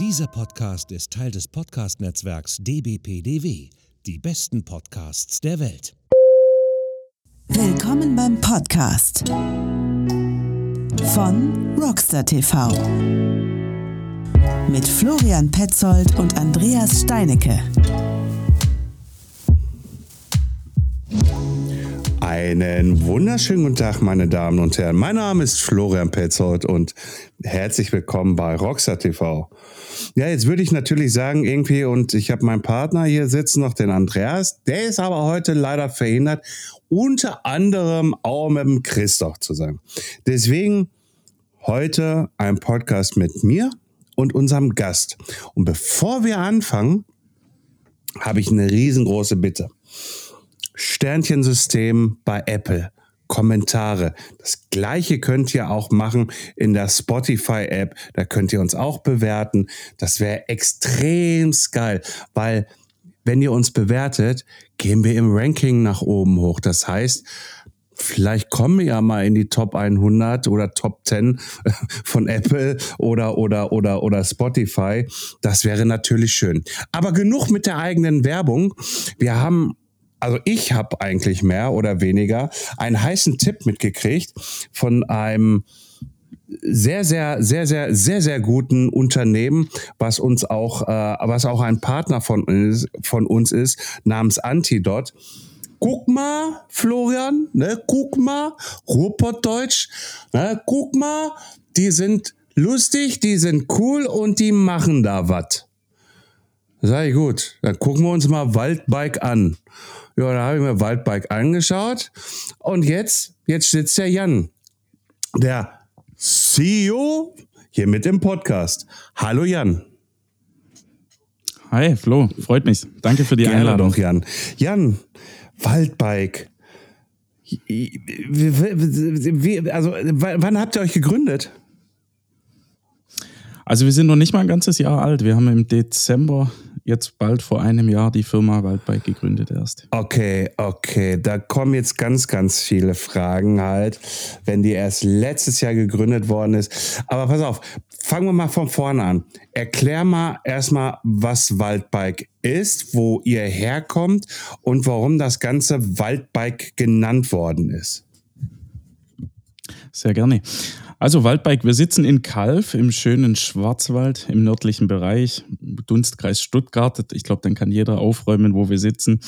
Dieser Podcast ist Teil des Podcast-Netzwerks dbpdw, die besten Podcasts der Welt. Willkommen beim Podcast von Rockstar TV mit Florian Petzold und Andreas Steinecke. Einen wunderschönen guten Tag, meine Damen und Herren. Mein Name ist Florian Petzold und herzlich willkommen bei Rockstar TV. Ja, jetzt würde ich natürlich sagen, irgendwie, und ich habe meinen Partner hier sitzen, noch den Andreas, der ist aber heute leider verhindert, unter anderem auch mit dem Christoph zusammen. Deswegen heute ein Podcast mit mir und unserem Gast. Und bevor wir anfangen, habe ich eine riesengroße Bitte. Sternchensystem bei Apple. Kommentare. Das gleiche könnt ihr auch machen in der Spotify-App. Da könnt ihr uns auch bewerten. Das wäre extrem geil, weil wenn ihr uns bewertet, gehen wir im Ranking nach oben hoch. Das heißt, vielleicht kommen wir ja mal in die Top 100 oder Top 10 von Apple oder oder oder oder Spotify. Das wäre natürlich schön. Aber genug mit der eigenen Werbung. Wir haben also ich habe eigentlich mehr oder weniger einen heißen Tipp mitgekriegt von einem sehr, sehr, sehr, sehr, sehr, sehr guten Unternehmen, was uns auch, äh, was auch ein Partner von, von uns ist, namens Antidot. Guck mal, Florian, ne, guck mal, Ruhrpottdeutsch, ne, guck mal, die sind lustig, die sind cool und die machen da was. Sag ich gut, dann gucken wir uns mal Waldbike an. Ja, da habe ich mir Waldbike angeschaut. Und jetzt, jetzt sitzt der Jan, der CEO, hier mit im Podcast. Hallo Jan. Hi Flo, freut mich. Danke für die Gerne Einladung. doch, Jan. Jan, Waldbike. Wie, also, wann habt ihr euch gegründet? Also wir sind noch nicht mal ein ganzes Jahr alt. Wir haben im Dezember jetzt bald vor einem Jahr die Firma Waldbike gegründet erst. Okay, okay. Da kommen jetzt ganz, ganz viele Fragen halt, wenn die erst letztes Jahr gegründet worden ist. Aber pass auf, fangen wir mal von vorne an. Erklär mal erstmal, was Waldbike ist, wo ihr herkommt und warum das ganze Waldbike genannt worden ist. Sehr gerne. Also Waldbike, wir sitzen in Kalf im schönen Schwarzwald im nördlichen Bereich, Dunstkreis Stuttgart. Ich glaube, dann kann jeder aufräumen, wo wir sitzen.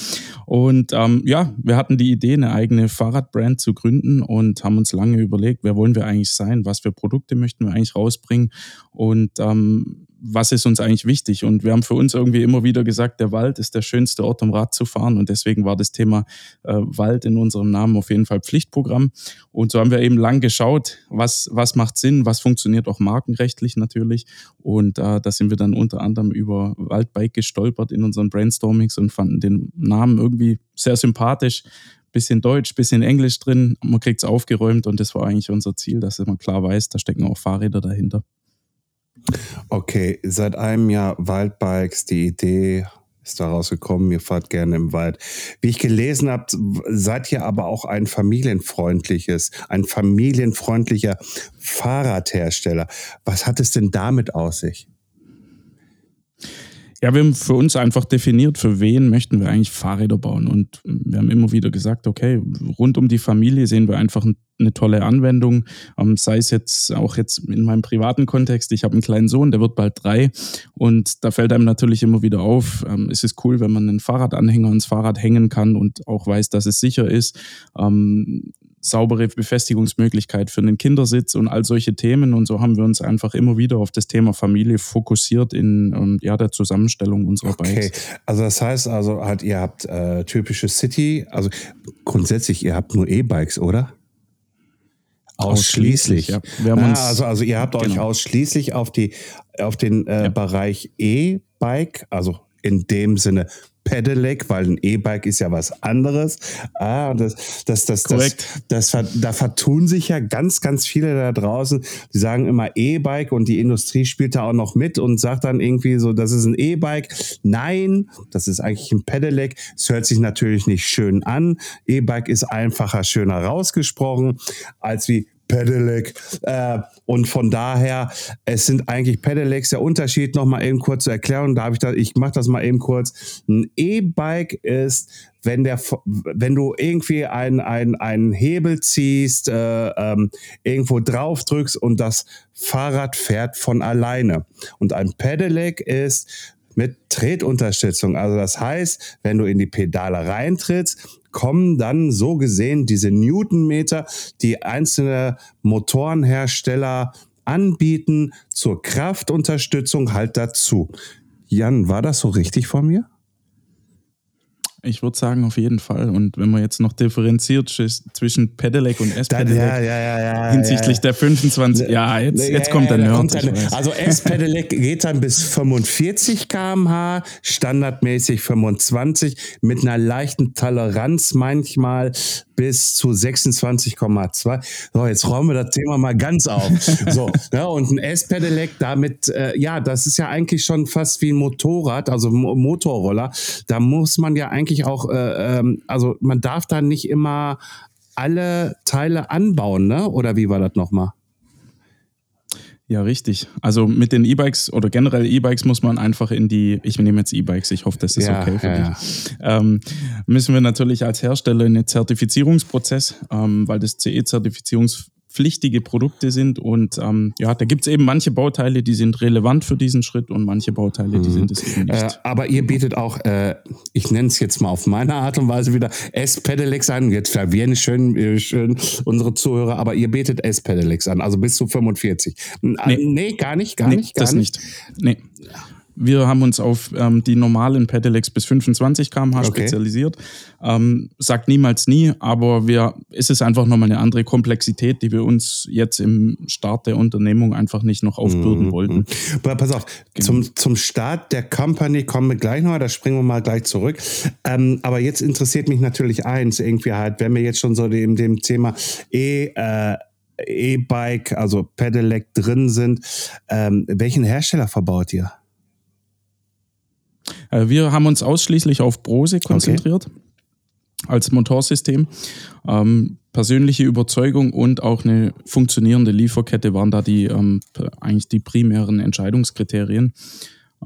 Und ähm, ja, wir hatten die Idee, eine eigene Fahrradbrand zu gründen und haben uns lange überlegt, wer wollen wir eigentlich sein, was für Produkte möchten wir eigentlich rausbringen. Und ähm, was ist uns eigentlich wichtig? Und wir haben für uns irgendwie immer wieder gesagt, der Wald ist der schönste Ort, um Rad zu fahren. Und deswegen war das Thema äh, Wald in unserem Namen auf jeden Fall Pflichtprogramm. Und so haben wir eben lang geschaut, was, was macht Sinn, was funktioniert auch markenrechtlich natürlich. Und äh, da sind wir dann unter anderem über Waldbike gestolpert in unseren Brainstormings und fanden den Namen irgendwie sehr sympathisch bisschen Deutsch, bisschen Englisch drin. Man kriegt es aufgeräumt und das war eigentlich unser Ziel, dass man klar weiß, da stecken auch Fahrräder dahinter. Okay, seit einem Jahr Waldbikes, die Idee ist daraus gekommen, ihr fahrt gerne im Wald. Wie ich gelesen habe, seid ihr aber auch ein familienfreundliches, ein familienfreundlicher Fahrradhersteller. Was hat es denn damit aus sich? Ja, wir haben für uns einfach definiert, für wen möchten wir eigentlich Fahrräder bauen. Und wir haben immer wieder gesagt, okay, rund um die Familie sehen wir einfach eine tolle Anwendung. Ähm, sei es jetzt auch jetzt in meinem privaten Kontext. Ich habe einen kleinen Sohn, der wird bald drei. Und da fällt einem natürlich immer wieder auf, ähm, es ist cool, wenn man einen Fahrradanhänger ans Fahrrad hängen kann und auch weiß, dass es sicher ist. Saubere Befestigungsmöglichkeit für einen Kindersitz und all solche Themen. Und so haben wir uns einfach immer wieder auf das Thema Familie fokussiert in ähm, ja, der Zusammenstellung unserer okay. Bikes. Also das heißt also, halt, ihr habt äh, typische City, also grundsätzlich, ihr habt nur E-Bikes, oder? Ausschließlich. Ja. Ah, also, also ihr habt genau. euch ausschließlich auf die auf den äh, ja. Bereich E-Bike, also in dem Sinne Pedelec, weil ein E-Bike ist ja was anderes. Ah, das, das, das, das, das, das, da vertun sich ja ganz, ganz viele da draußen. Die sagen immer E-Bike und die Industrie spielt da auch noch mit und sagt dann irgendwie so, das ist ein E-Bike. Nein, das ist eigentlich ein Pedelec. Es hört sich natürlich nicht schön an. E-Bike ist einfacher, schöner rausgesprochen als wie Pedelec. Äh, und von daher, es sind eigentlich Pedelecs. Der Unterschied noch mal eben kurz zu erklären, da ich da, ich mache das mal eben kurz. Ein E-Bike ist, wenn der, wenn du irgendwie einen ein Hebel ziehst, äh, ähm, irgendwo drauf drückst und das Fahrrad fährt von alleine. Und ein Pedelec ist, mit Tretunterstützung. Also das heißt, wenn du in die Pedale reintrittst, kommen dann so gesehen diese Newtonmeter, die einzelne Motorenhersteller anbieten, zur Kraftunterstützung halt dazu. Jan, war das so richtig von mir? Ich würde sagen, auf jeden Fall. Und wenn man jetzt noch differenziert zwischen Pedelec und S-Pedelec ja, ja, ja, hinsichtlich der 25, ja, jetzt, jetzt kommt der Nerd. Also S-Pedelec geht dann bis 45 km/h, standardmäßig 25, mit einer leichten Toleranz manchmal bis zu 26,2. So, jetzt räumen wir das Thema mal ganz auf. so, ja, und ein S-Pedelec damit, äh, ja, das ist ja eigentlich schon fast wie ein Motorrad, also Motorroller. Da muss man ja eigentlich auch, äh, ähm, also man darf da nicht immer alle Teile anbauen, ne? Oder wie war das nochmal? Ja, richtig. Also mit den E-Bikes oder generell E-Bikes muss man einfach in die, ich nehme jetzt E-Bikes, ich hoffe, das ist ja, okay für ja, dich. Ja. Ähm, müssen wir natürlich als Hersteller in den Zertifizierungsprozess, ähm, weil das CE-Zertifizierungs pflichtige Produkte sind. Und ähm, ja, da gibt es eben manche Bauteile, die sind relevant für diesen Schritt und manche Bauteile, die mhm. sind es eben nicht. Äh, aber ihr bietet auch, äh, ich nenne es jetzt mal auf meine Art und Weise wieder S-Pedelecs an. Jetzt verwirren schön, äh, schön unsere Zuhörer, aber ihr bietet S-Pedelecs an, also bis zu 45. Nee, nee gar nicht, gar nee, nicht. Gar das nicht. nicht. Nee. Wir haben uns auf ähm, die normalen Pedelecs bis 25 km/h okay. spezialisiert. Ähm, sagt niemals nie, aber wir, es ist einfach nochmal eine andere Komplexität, die wir uns jetzt im Start der Unternehmung einfach nicht noch aufbürden mhm. wollten. Pass auf, genau. zum, zum Start der Company kommen wir gleich noch, da springen wir mal gleich zurück. Ähm, aber jetzt interessiert mich natürlich eins, irgendwie halt, wenn wir jetzt schon so in dem Thema E, äh, E-Bike, also Pedelec drin sind, ähm, welchen Hersteller verbaut ihr? Äh, wir haben uns ausschließlich auf Brose konzentriert. Okay. Als Motorsystem. Ähm, persönliche Überzeugung und auch eine funktionierende Lieferkette waren da die ähm, eigentlich die primären Entscheidungskriterien.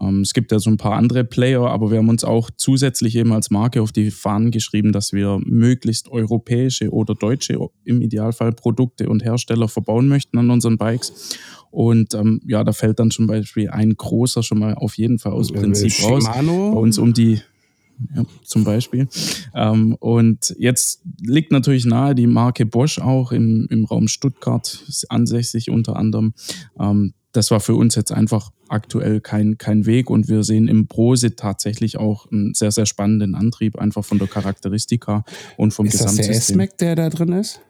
Ähm, es gibt ja so ein paar andere Player, aber wir haben uns auch zusätzlich eben als Marke auf die Fahnen geschrieben, dass wir möglichst europäische oder deutsche im Idealfall Produkte und Hersteller verbauen möchten an unseren Bikes. Und ähm, ja, da fällt dann zum Beispiel ein großer schon mal auf jeden Fall aus dem Prinzip Shimano. raus. Bei uns um die, ja, zum Beispiel. Ähm, und jetzt liegt natürlich nahe die Marke Bosch auch im, im Raum Stuttgart ansässig unter anderem. Ähm, das war für uns jetzt einfach aktuell kein, kein Weg und wir sehen im Brose tatsächlich auch einen sehr, sehr spannenden Antrieb, einfach von der Charakteristika und vom ist Gesamtsystem. Ist das der S-Mac, der da drin ist?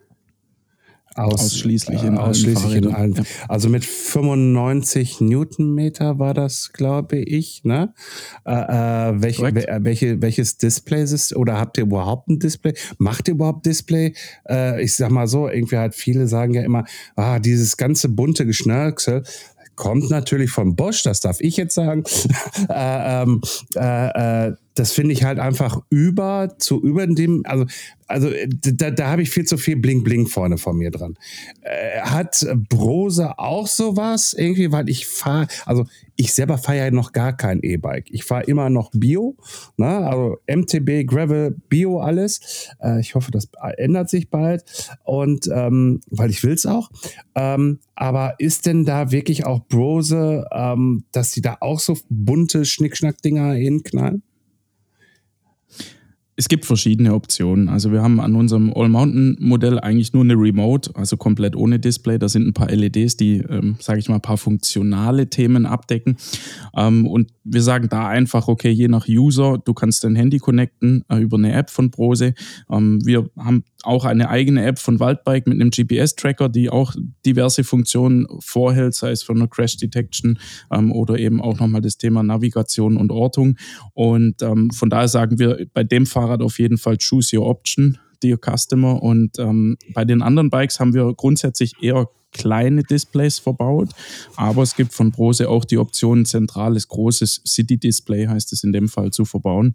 Aus, ausschließlich in, äh, ausschließlich in allen. Ja. Also mit 95 Newtonmeter war das, glaube ich. Ne? Äh, äh, welche, welche, welches Display ist oder habt ihr überhaupt ein Display? Macht ihr überhaupt Display? Äh, ich sag mal so, irgendwie halt viele sagen ja immer, ah, dieses ganze bunte Geschnörksel kommt natürlich von Bosch, das darf ich jetzt sagen. äh, ähm, äh, äh, das finde ich halt einfach über zu über dem, also, also da, da habe ich viel zu viel Bling Bling vorne von mir dran. Äh, hat Brose auch sowas irgendwie, weil ich fahre, also ich selber fahre ja noch gar kein E-Bike. Ich fahre immer noch Bio, ne? also MTB, Gravel, Bio, alles. Äh, ich hoffe, das ändert sich bald und ähm, weil ich will es auch. Ähm, aber ist denn da wirklich auch Brose, ähm, dass sie da auch so bunte Schnickschnack-Dinger hinknallen? Es gibt verschiedene Optionen. Also wir haben an unserem All-Mountain-Modell eigentlich nur eine Remote, also komplett ohne Display. Da sind ein paar LEDs, die, ähm, sage ich mal, ein paar funktionale Themen abdecken. Ähm, und wir sagen da einfach, okay, je nach User, du kannst dein Handy connecten äh, über eine App von Brose. Ähm, wir haben auch eine eigene App von Waldbike mit einem GPS-Tracker, die auch diverse Funktionen vorhält, sei es von einer Crash Detection ähm, oder eben auch nochmal das Thema Navigation und Ortung. Und ähm, von daher sagen wir bei dem Fahrrad auf jeden Fall Choose Your Option, Dear Customer. Und ähm, bei den anderen Bikes haben wir grundsätzlich eher kleine Displays verbaut, aber es gibt von Brose auch die Option, zentrales großes City-Display heißt es in dem Fall zu verbauen.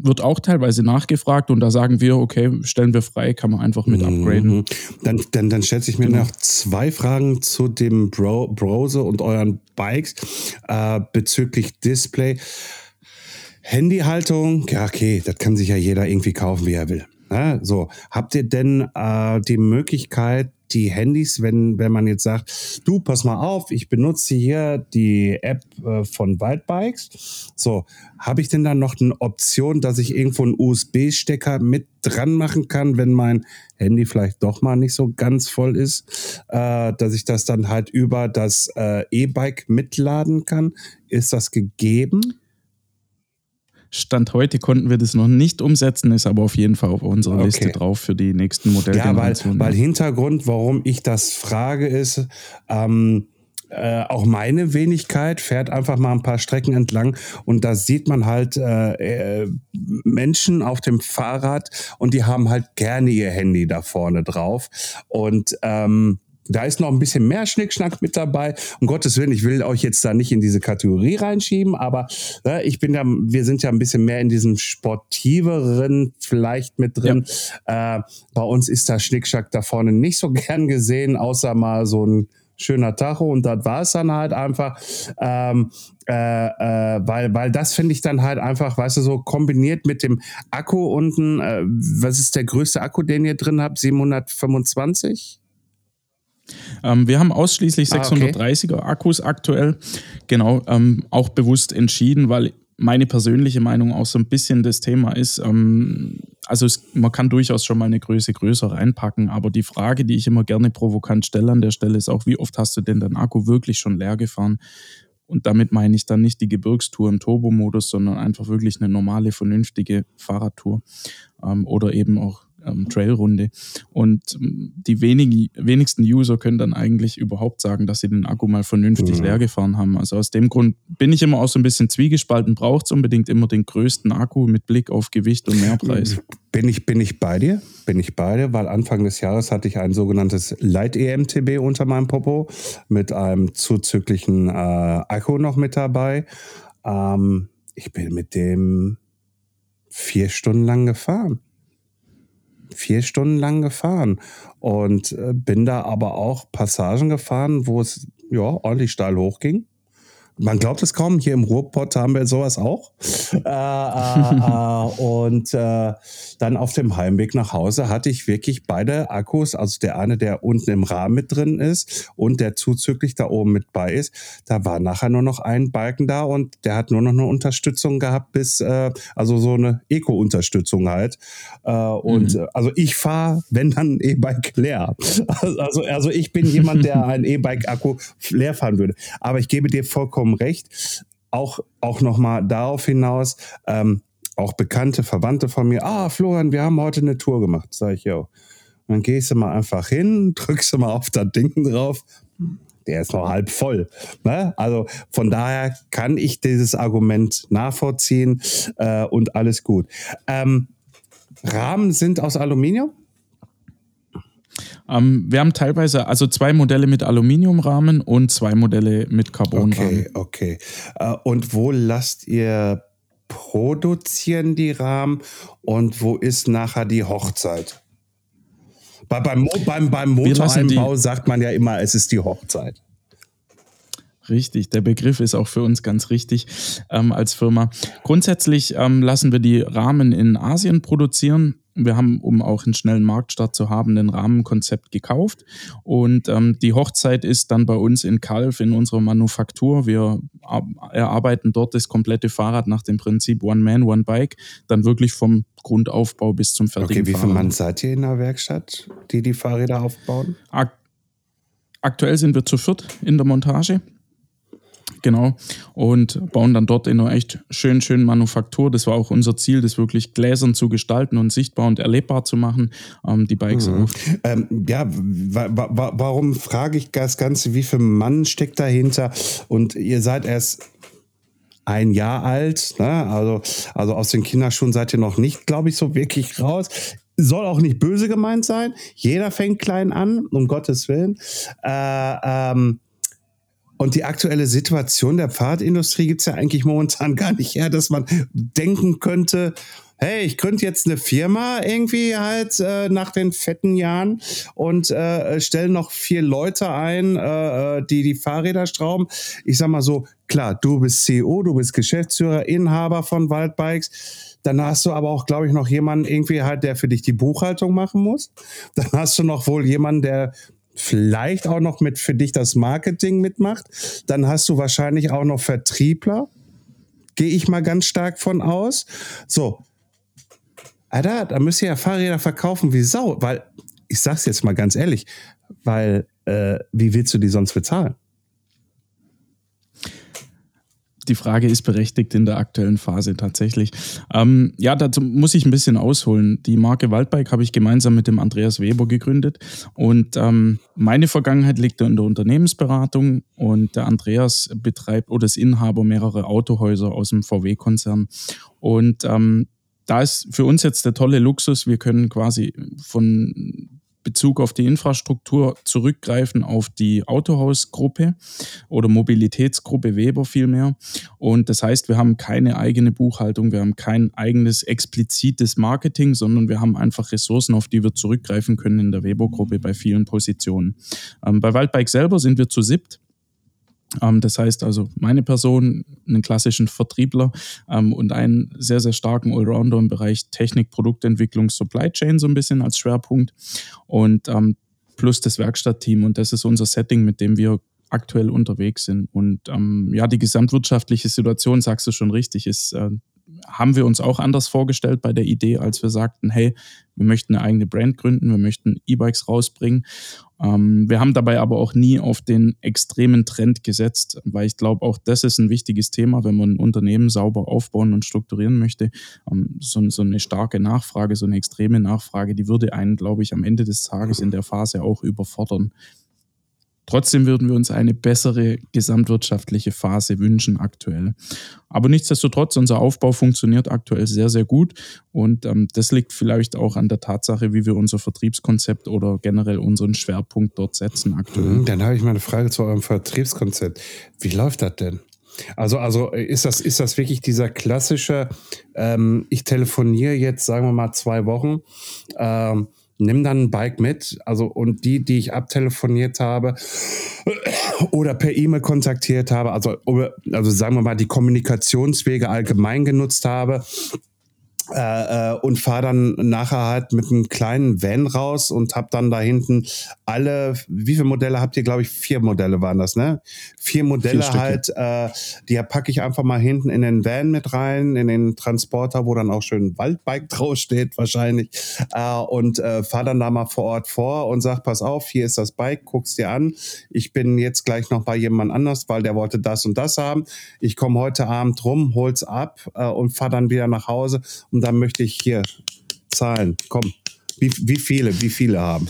Wird auch teilweise nachgefragt und da sagen wir, okay, stellen wir frei, kann man einfach mit upgraden. Mhm. Dann, dann, dann stellt sich mir Genau. noch zwei Fragen zu dem Bro Browser und euren Bikes äh, bezüglich Display. Handyhaltung, ja, okay, das kann sich ja jeder irgendwie kaufen, wie er will. Ne? So, habt ihr denn äh, die Möglichkeit, die Handys, wenn, wenn man jetzt sagt, du, pass mal auf, ich benutze hier die App äh, von Wildbikes. So, habe ich denn dann noch eine Option, dass ich irgendwo einen USB-Stecker mit dran machen kann, wenn mein Handy vielleicht doch mal nicht so ganz voll ist, äh, dass ich das dann halt über das äh, E-Bike mitladen kann? Ist das gegeben? Stand heute konnten wir das noch nicht umsetzen, ist aber auf jeden Fall auf unserer Okay. Liste drauf für die nächsten Ja, weil, weil Hintergrund, warum ich das frage, ist, ähm, äh, auch meine Wenigkeit fährt einfach mal ein paar Strecken entlang und da sieht man halt äh, äh, Menschen auf dem Fahrrad und die haben halt gerne ihr Handy da vorne drauf und ähm, da ist noch ein bisschen mehr Schnickschnack mit dabei. Um Gottes Willen, ich will euch jetzt da nicht in diese Kategorie reinschieben, aber äh, ich bin ja, wir sind ja ein bisschen mehr in diesem sportiveren vielleicht mit drin. Äh, bei uns ist der Schnickschnack da vorne nicht so gern gesehen, außer mal so ein schöner Tacho und das war es dann halt einfach, ähm, äh, äh, weil, weil das finde ich dann halt einfach, weißt du, so kombiniert mit dem Akku unten, äh, was ist der größte Akku, den ihr drin habt? 725? Ähm, wir haben ausschließlich Ah, okay. 630er Akkus aktuell. Genau, ähm, auch bewusst entschieden, weil meine persönliche Meinung auch so ein bisschen das Thema ist, ähm, also es, man kann durchaus schon mal eine Größe größer reinpacken, aber die Frage, die ich immer gerne provokant stelle an der Stelle, ist auch, wie oft hast du denn deinen Akku wirklich schon leer gefahren? Und damit meine ich dann nicht die Gebirgstour im Turbomodus, sondern einfach wirklich eine normale, vernünftige Fahrradtour ähm, oder eben auch ähm, Trailrunde. Und ähm, die wenigen, wenigsten User können dann eigentlich überhaupt sagen, dass sie den Akku mal vernünftig Mhm. leer gefahren haben. Also aus dem Grund bin ich immer auch so ein bisschen zwiegespalten. Braucht es unbedingt immer den größten Akku mit Blick auf Gewicht und Mehrpreis? Bin ich, bin ich bei dir? Bin ich bei dir? Weil Anfang des Jahres hatte ich ein sogenanntes Light-EMTB unter meinem Popo mit einem zuzüglichen äh, Akku noch mit dabei. Ähm, ich bin mit dem vier Stunden lang gefahren. Vier Stunden lang gefahren und äh, bin da aber auch Passagen gefahren, wo es ja ordentlich steil hochging. Man glaubt es kaum, hier im Ruhrpott haben wir sowas auch. äh, äh, äh, und äh, dann auf dem Heimweg nach Hause hatte ich wirklich beide Akkus, also der eine, der unten im Rahmen mit drin ist und der zuzüglich da oben mit bei ist. Da war nachher nur noch ein Balken da und der hat nur noch eine Unterstützung gehabt bis, äh, also so eine Eco-Unterstützung halt. Äh, und äh, also ich fahre, wenn dann ein E-Bike leer. Also, also ich bin jemand, der ein E-Bike-Akku leer fahren würde. Aber ich gebe dir vollkommen recht. Auch, auch nochmal darauf hinaus, ähm, auch bekannte Verwandte von mir, ah, Florian, wir haben heute eine Tour gemacht. Sag ich. Und dann gehst du mal einfach hin, drückst du mal auf das Ding drauf. Der ist noch halb voll. Ne? Also von daher kann ich dieses Argument nachvollziehen äh, und alles gut. Ähm, Rahmen sind aus Aluminium? Ähm, wir haben teilweise also zwei Modelle mit Aluminiumrahmen und zwei Modelle mit Carbonrahmen. Okay, okay. Äh, und wo lasst ihr produzieren die Rahmen und wo ist nachher die Hochzeit? Bei, beim, beim, beim Motoreinbau sagt man ja immer, es ist die Hochzeit. Richtig, der Begriff ist auch für uns ganz richtig ähm, als Firma. Grundsätzlich ähm, lassen wir die Rahmen in Asien produzieren. Wir haben, um auch einen schnellen Marktstart zu haben, ein Rahmenkonzept gekauft. Und ähm, die Hochzeit ist dann bei uns in Calv in unserer Manufaktur. Wir ar- erarbeiten dort das komplette Fahrrad nach dem Prinzip One Man, One Bike, dann wirklich vom Grundaufbau bis zum fertigen Okay, wie viel. Mann seid ihr in der Werkstatt, die die Fahrräder aufbauen? Ak aktuell sind wir zu viert in der Montage. Genau. Und bauen dann dort in einer echt schön, schönen Manufaktur. Das war auch unser Ziel, das wirklich gläsern zu gestalten und sichtbar und erlebbar zu machen. Ähm, die Bikes auch. Ähm, ja, wa wa warum frage ich das Ganze? Wie viel Mann steckt dahinter? Und ihr seid erst ein Jahr alt, ne? also, also aus den Kinderschuhen seid ihr noch nicht, glaube ich, so wirklich raus. Soll auch nicht böse gemeint sein. Jeder fängt klein an, um Gottes Willen. Äh, ähm, Und die aktuelle Situation der Fahrradindustrie gibt es ja eigentlich momentan gar nicht her, dass man denken könnte, hey, ich gründe jetzt eine Firma irgendwie halt äh, nach den fetten Jahren und äh, stelle noch vier Leute ein, äh, äh die die Fahrräder schrauben. Ich sag mal so, klar, du bist CEO, du bist Geschäftsführer, Inhaber von Waldbikes. Dann hast du aber auch, glaube ich, noch jemanden irgendwie halt, der für dich die Buchhaltung machen muss. Dann hast du noch wohl jemanden, der vielleicht auch noch mit für dich das Marketing mitmacht. Dann hast du wahrscheinlich auch noch Vertriebler. Gehe ich mal ganz stark von aus. So, Alter, da müsst ihr ja Fahrräder verkaufen wie Sau, weil, ich sag's jetzt mal ganz ehrlich, weil, äh, wie willst du die sonst bezahlen? Die Frage ist berechtigt in der aktuellen Phase tatsächlich. Ähm, ja, dazu muss ich ein bisschen ausholen. Die Marke Waldbike habe ich gemeinsam mit dem Andreas Weber gegründet und ähm, meine Vergangenheit liegt in der Unternehmensberatung und der Andreas betreibt oder ist Inhaber mehrerer Autohäuser aus dem VW-Konzern und ähm, da ist für uns jetzt der tolle Luxus, wir können quasi von Bezug auf die Infrastruktur zurückgreifen auf die Autohausgruppe oder Mobilitätsgruppe Weber vielmehr. Und das heißt, wir haben keine eigene Buchhaltung, wir haben kein eigenes explizites Marketing, sondern wir haben einfach Ressourcen, auf die wir zurückgreifen können in der Weber-Gruppe bei vielen Positionen. Ähm, bei Waldbike selber sind wir zu siebt. Ähm, das heißt also, meine Person, einen klassischen Vertriebler ähm, und einen sehr, sehr starken Allrounder im Bereich Technik, Produktentwicklung, Supply Chain so ein bisschen als Schwerpunkt und ähm, plus das Werkstattteam. Und das ist unser Setting, mit dem wir aktuell unterwegs sind. Und ja, die gesamtwirtschaftliche Situation, sagst du schon richtig, ist äh, haben wir uns auch anders vorgestellt bei der Idee, als wir sagten, hey, wir möchten eine eigene Brand gründen, wir möchten E-Bikes rausbringen. Ähm, wir haben dabei aber auch nie auf den extremen Trend gesetzt, weil ich glaube, auch das ist ein wichtiges Thema, wenn man ein Unternehmen sauber aufbauen und strukturieren möchte. Ähm, so, so eine starke Nachfrage, so eine extreme Nachfrage, die würde einen, glaube ich, am Ende des Tages in der Phase auch überfordern. Trotzdem würden wir uns eine bessere gesamtwirtschaftliche Phase wünschen aktuell. Aber nichtsdestotrotz, unser Aufbau funktioniert aktuell sehr, sehr gut. Und ähm, das liegt vielleicht auch an der Tatsache, wie wir unser Vertriebskonzept oder generell unseren Schwerpunkt dort setzen aktuell. Mhm, dann habe ich mal eine Frage zu eurem Vertriebskonzept. Wie läuft das denn? Also, also ist das, ist das wirklich dieser klassische, ähm, ich telefoniere jetzt, sagen wir mal, zwei Wochen, ähm, nimm dann ein Bike mit. Also, und die, die ich abtelefoniert habe oder per E-Mail kontaktiert habe, also, also sagen wir mal, die Kommunikationswege allgemein genutzt habe, äh, äh, und fahre dann nachher halt mit einem kleinen Van raus und habe dann da hinten alle, wie viele Modelle habt ihr, glaube ich, vier Modelle waren das, ne? Vier Modelle vier halt, äh, die packe ich einfach mal hinten in den Van mit rein, in den Transporter, wo dann auch schön Waldbike draufsteht wahrscheinlich äh, und äh, fahre dann da mal vor Ort vor und sag, pass auf, hier ist das Bike, guck's dir an. Ich bin jetzt gleich noch bei jemand anders, weil der wollte das und das haben. Ich komme heute Abend rum, hol's ab äh, und fahr dann wieder nach Hause und dann möchte ich hier Zahlen. Komm, wie, wie viele, wie viele haben?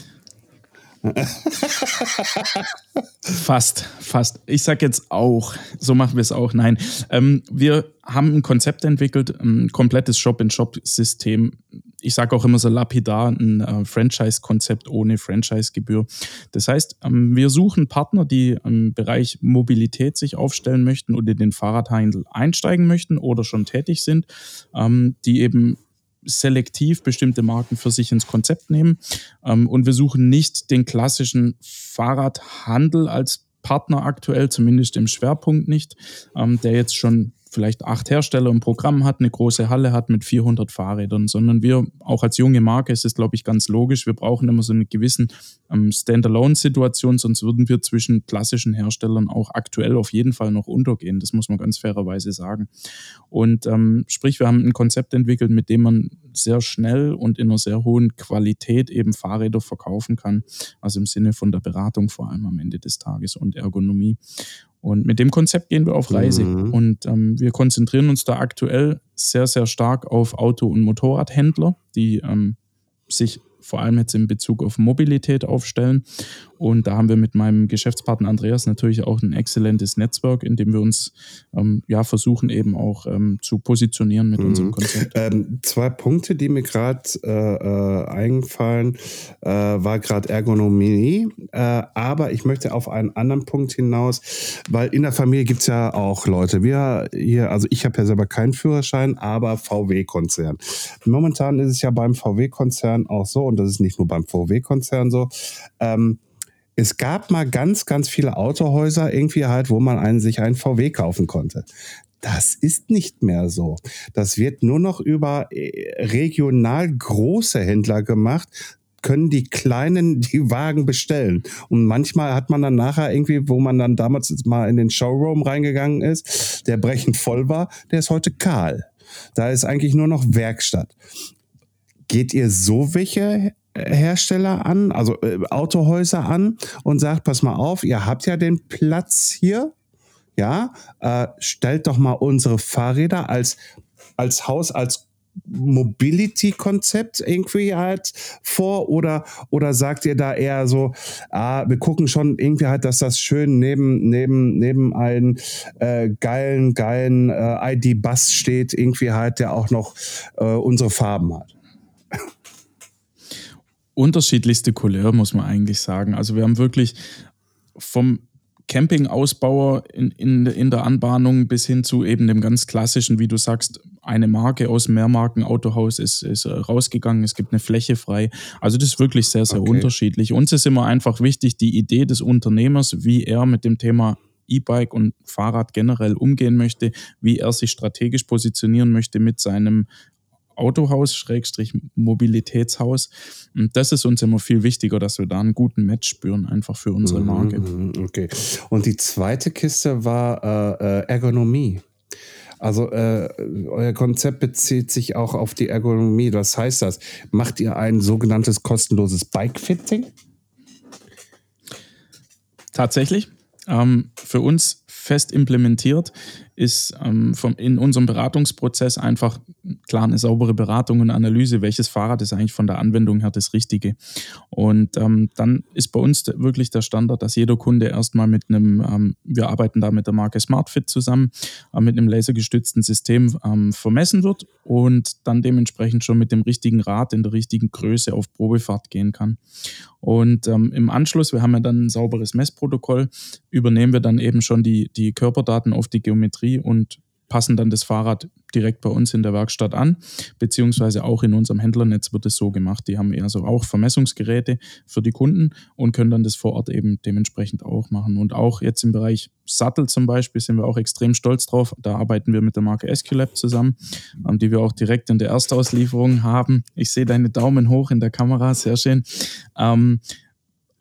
fast, fast. Ich sag jetzt auch, so machen wir es auch. Nein, ähm, wir haben ein Konzept entwickelt, ein komplettes Shop-in-Shop-System. Ich sage auch immer so lapidar, ein äh, Franchise-Konzept ohne Franchise-Gebühr. Das heißt, ähm, wir suchen Partner, die im Bereich Mobilität sich aufstellen möchten und in den Fahrradhandel einsteigen möchten oder schon tätig sind, ähm, die eben selektiv bestimmte Marken für sich ins Konzept nehmen. Ähm, und wir suchen nicht den klassischen Fahrradhandel als Partner aktuell, zumindest im Schwerpunkt nicht, ähm, der jetzt schon vielleicht acht Hersteller im Programm hat, eine große Halle hat mit 400 Fahrrädern, sondern wir, auch als junge Marke, ist es, glaube ich, ganz logisch, wir brauchen immer so eine gewissen ähm, Standalone-Situation, sonst würden wir zwischen klassischen Herstellern auch aktuell auf jeden Fall noch untergehen. Das muss man ganz fairerweise sagen. Und ähm, sprich, wir haben ein Konzept entwickelt, mit dem man sehr schnell und in einer sehr hohen Qualität eben Fahrräder verkaufen kann. Also im Sinne von der Beratung vor allem am Ende des Tages und Ergonomie. Und mit dem Konzept gehen wir auf Reise. Mhm. Und ähm, wir konzentrieren uns da aktuell sehr, sehr stark auf Auto- und Motorradhändler, die ähm, sich vor allem jetzt in Bezug auf Mobilität aufstellen. Und da haben wir mit meinem Geschäftspartner Andreas natürlich auch ein exzellentes Netzwerk, in dem wir uns ähm, ja versuchen eben auch ähm, zu positionieren mit mhm. unserem Konzept. Ähm, zwei Punkte, die mir gerade äh, äh, eingefallen, äh, war gerade Ergonomie, äh, aber ich möchte auf einen anderen Punkt hinaus, weil in der Familie gibt es ja auch Leute. Wir hier, also ich habe ja selber keinen Führerschein, aber VW-Konzern. Momentan ist es ja beim VW-Konzern auch so, und das ist nicht nur beim VW-Konzern so, ähm, es gab mal ganz, ganz viele Autohäuser irgendwie halt, wo man einen, sich einen VW kaufen konnte. Das ist nicht mehr so. Das wird nur noch über äh, regional große Händler gemacht, können die Kleinen die Wagen bestellen. Und manchmal hat man dann nachher irgendwie, wo man dann damals mal in den Showroom reingegangen ist, der brechend voll war, der ist heute kahl. Da ist eigentlich nur noch Werkstatt. Geht ihr so welche Hersteller an, also äh, Autohäuser an und sagt, pass mal auf, ihr habt ja den Platz hier, ja, äh, stellt doch mal unsere Fahrräder als, als Haus, als Mobility-Konzept irgendwie halt vor oder, oder sagt ihr da eher so, ah, wir gucken schon irgendwie halt, dass das schön neben, neben, neben einen äh, geilen, geilen äh, ID-Bus steht, irgendwie halt, der auch noch äh, unsere Farben hat? Unterschiedlichste Couleur, muss man eigentlich sagen. Also wir haben wirklich vom Campingausbauer in, in, in der Anbahnung bis hin zu eben dem ganz klassischen, wie du sagst, eine Marke aus dem Mehrmarken-Autohaus ist, ist rausgegangen, es gibt eine Fläche frei. Also das ist wirklich sehr, sehr okay. unterschiedlich. Uns ist immer einfach wichtig, die Idee des Unternehmers, wie er mit dem Thema E-Bike und Fahrrad generell umgehen möchte, wie er sich strategisch positionieren möchte mit seinem Autohaus, Schrägstrich Mobilitätshaus. Und das ist uns immer viel wichtiger, dass wir da einen guten Match spüren, einfach für unsere mhm, Marke. Mhm, okay. Und die zweite Kiste war äh, äh, Ergonomie. Also äh, euer Konzept bezieht sich auch auf die Ergonomie. Was heißt das? Macht ihr ein sogenanntes kostenloses Bike-Fitting? Tatsächlich. Ähm, für uns fest implementiert ist ähm, vom, in unserem Beratungsprozess einfach klar eine saubere Beratung und Analyse, welches Fahrrad ist eigentlich von der Anwendung her das Richtige. Und ähm, dann ist bei uns wirklich der Standard, dass jeder Kunde erstmal mit einem, ähm, wir arbeiten da mit der Marke SmartFit zusammen, äh, mit einem lasergestützten System ähm, vermessen wird und dann dementsprechend schon mit dem richtigen Rad in der richtigen Größe auf Probefahrt gehen kann. Und ähm, im Anschluss, wir haben ja dann ein sauberes Messprotokoll, übernehmen wir dann eben schon die, die Körperdaten auf die Geometrie und passen dann das Fahrrad direkt bei uns in der Werkstatt an, beziehungsweise auch in unserem Händlernetz wird es so gemacht. Die haben also auch Vermessungsgeräte für die Kunden und können dann das vor Ort eben dementsprechend auch machen. Und auch jetzt im Bereich Sattel zum Beispiel sind wir auch extrem stolz drauf. Da arbeiten wir mit der Marke Esculap zusammen, ähm, die wir auch direkt in der Erstauslieferung haben. Ich sehe deine Daumen hoch in der Kamera, sehr schön.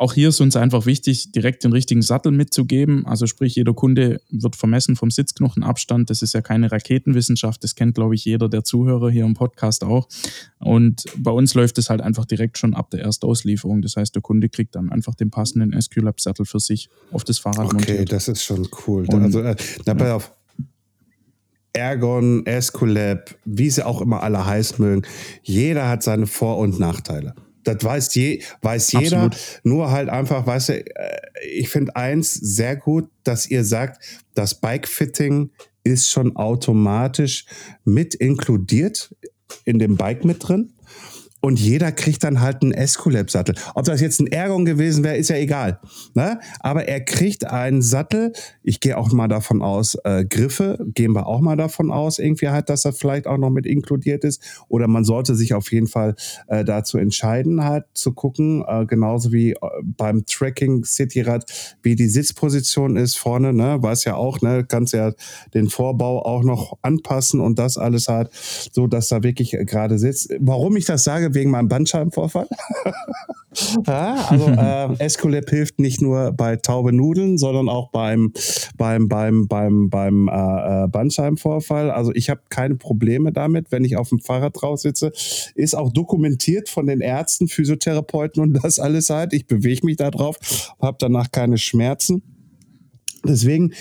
Auch hier ist uns einfach wichtig, direkt den richtigen Sattel mitzugeben. Also sprich, jeder Kunde wird vermessen vom Sitzknochenabstand. Das ist ja keine Raketenwissenschaft. Das kennt, glaube ich, jeder der Zuhörer hier im Podcast auch. Und bei uns läuft es halt einfach direkt schon ab der Erstauslieferung. Das heißt, der Kunde kriegt dann einfach den passenden SQLab-Sattel für sich auf das Fahrrad okay, montiert. Okay, das ist schon cool. Und, also, äh, dabei ja. auf Ergon, Esculap, wie sie auch immer alle heißen mögen. Jeder hat seine Vor- und Nachteile. Das weiß, je, weiß jeder. Absolut. Nur halt einfach, weißt du, äh, ich finde eins sehr gut, dass ihr sagt, das Bike-Fitting ist schon automatisch mit inkludiert in dem Bike mit drin. Und jeder kriegt dann halt einen Escolab-Sattel. Ob das jetzt ein Ergon gewesen wäre, ist ja egal. Ne? Aber er kriegt einen Sattel. Ich gehe auch mal davon aus, äh, Griffe gehen wir auch mal davon aus, irgendwie halt, dass das vielleicht auch noch mit inkludiert ist. Oder man sollte sich auf jeden Fall äh, dazu entscheiden, halt zu gucken, äh, genauso wie äh, beim Tracking Cityrad, wie die Sitzposition ist vorne, ne? Weiß ja auch, ne? Kannst ja den Vorbau auch noch anpassen und das alles halt, so dass da wirklich gerade sitzt. Warum ich das sage, wegen meinem Bandscheibenvorfall. ja, also äh, Escolab hilft nicht nur bei taube Nudeln, sondern auch beim, beim, beim, beim, beim äh, äh Bandscheibenvorfall. Also ich habe keine Probleme damit, wenn ich auf dem Fahrrad drauf sitze. Ist auch dokumentiert von den Ärzten, Physiotherapeuten und das alles halt. Ich bewege mich da drauf, habe danach keine Schmerzen. Deswegen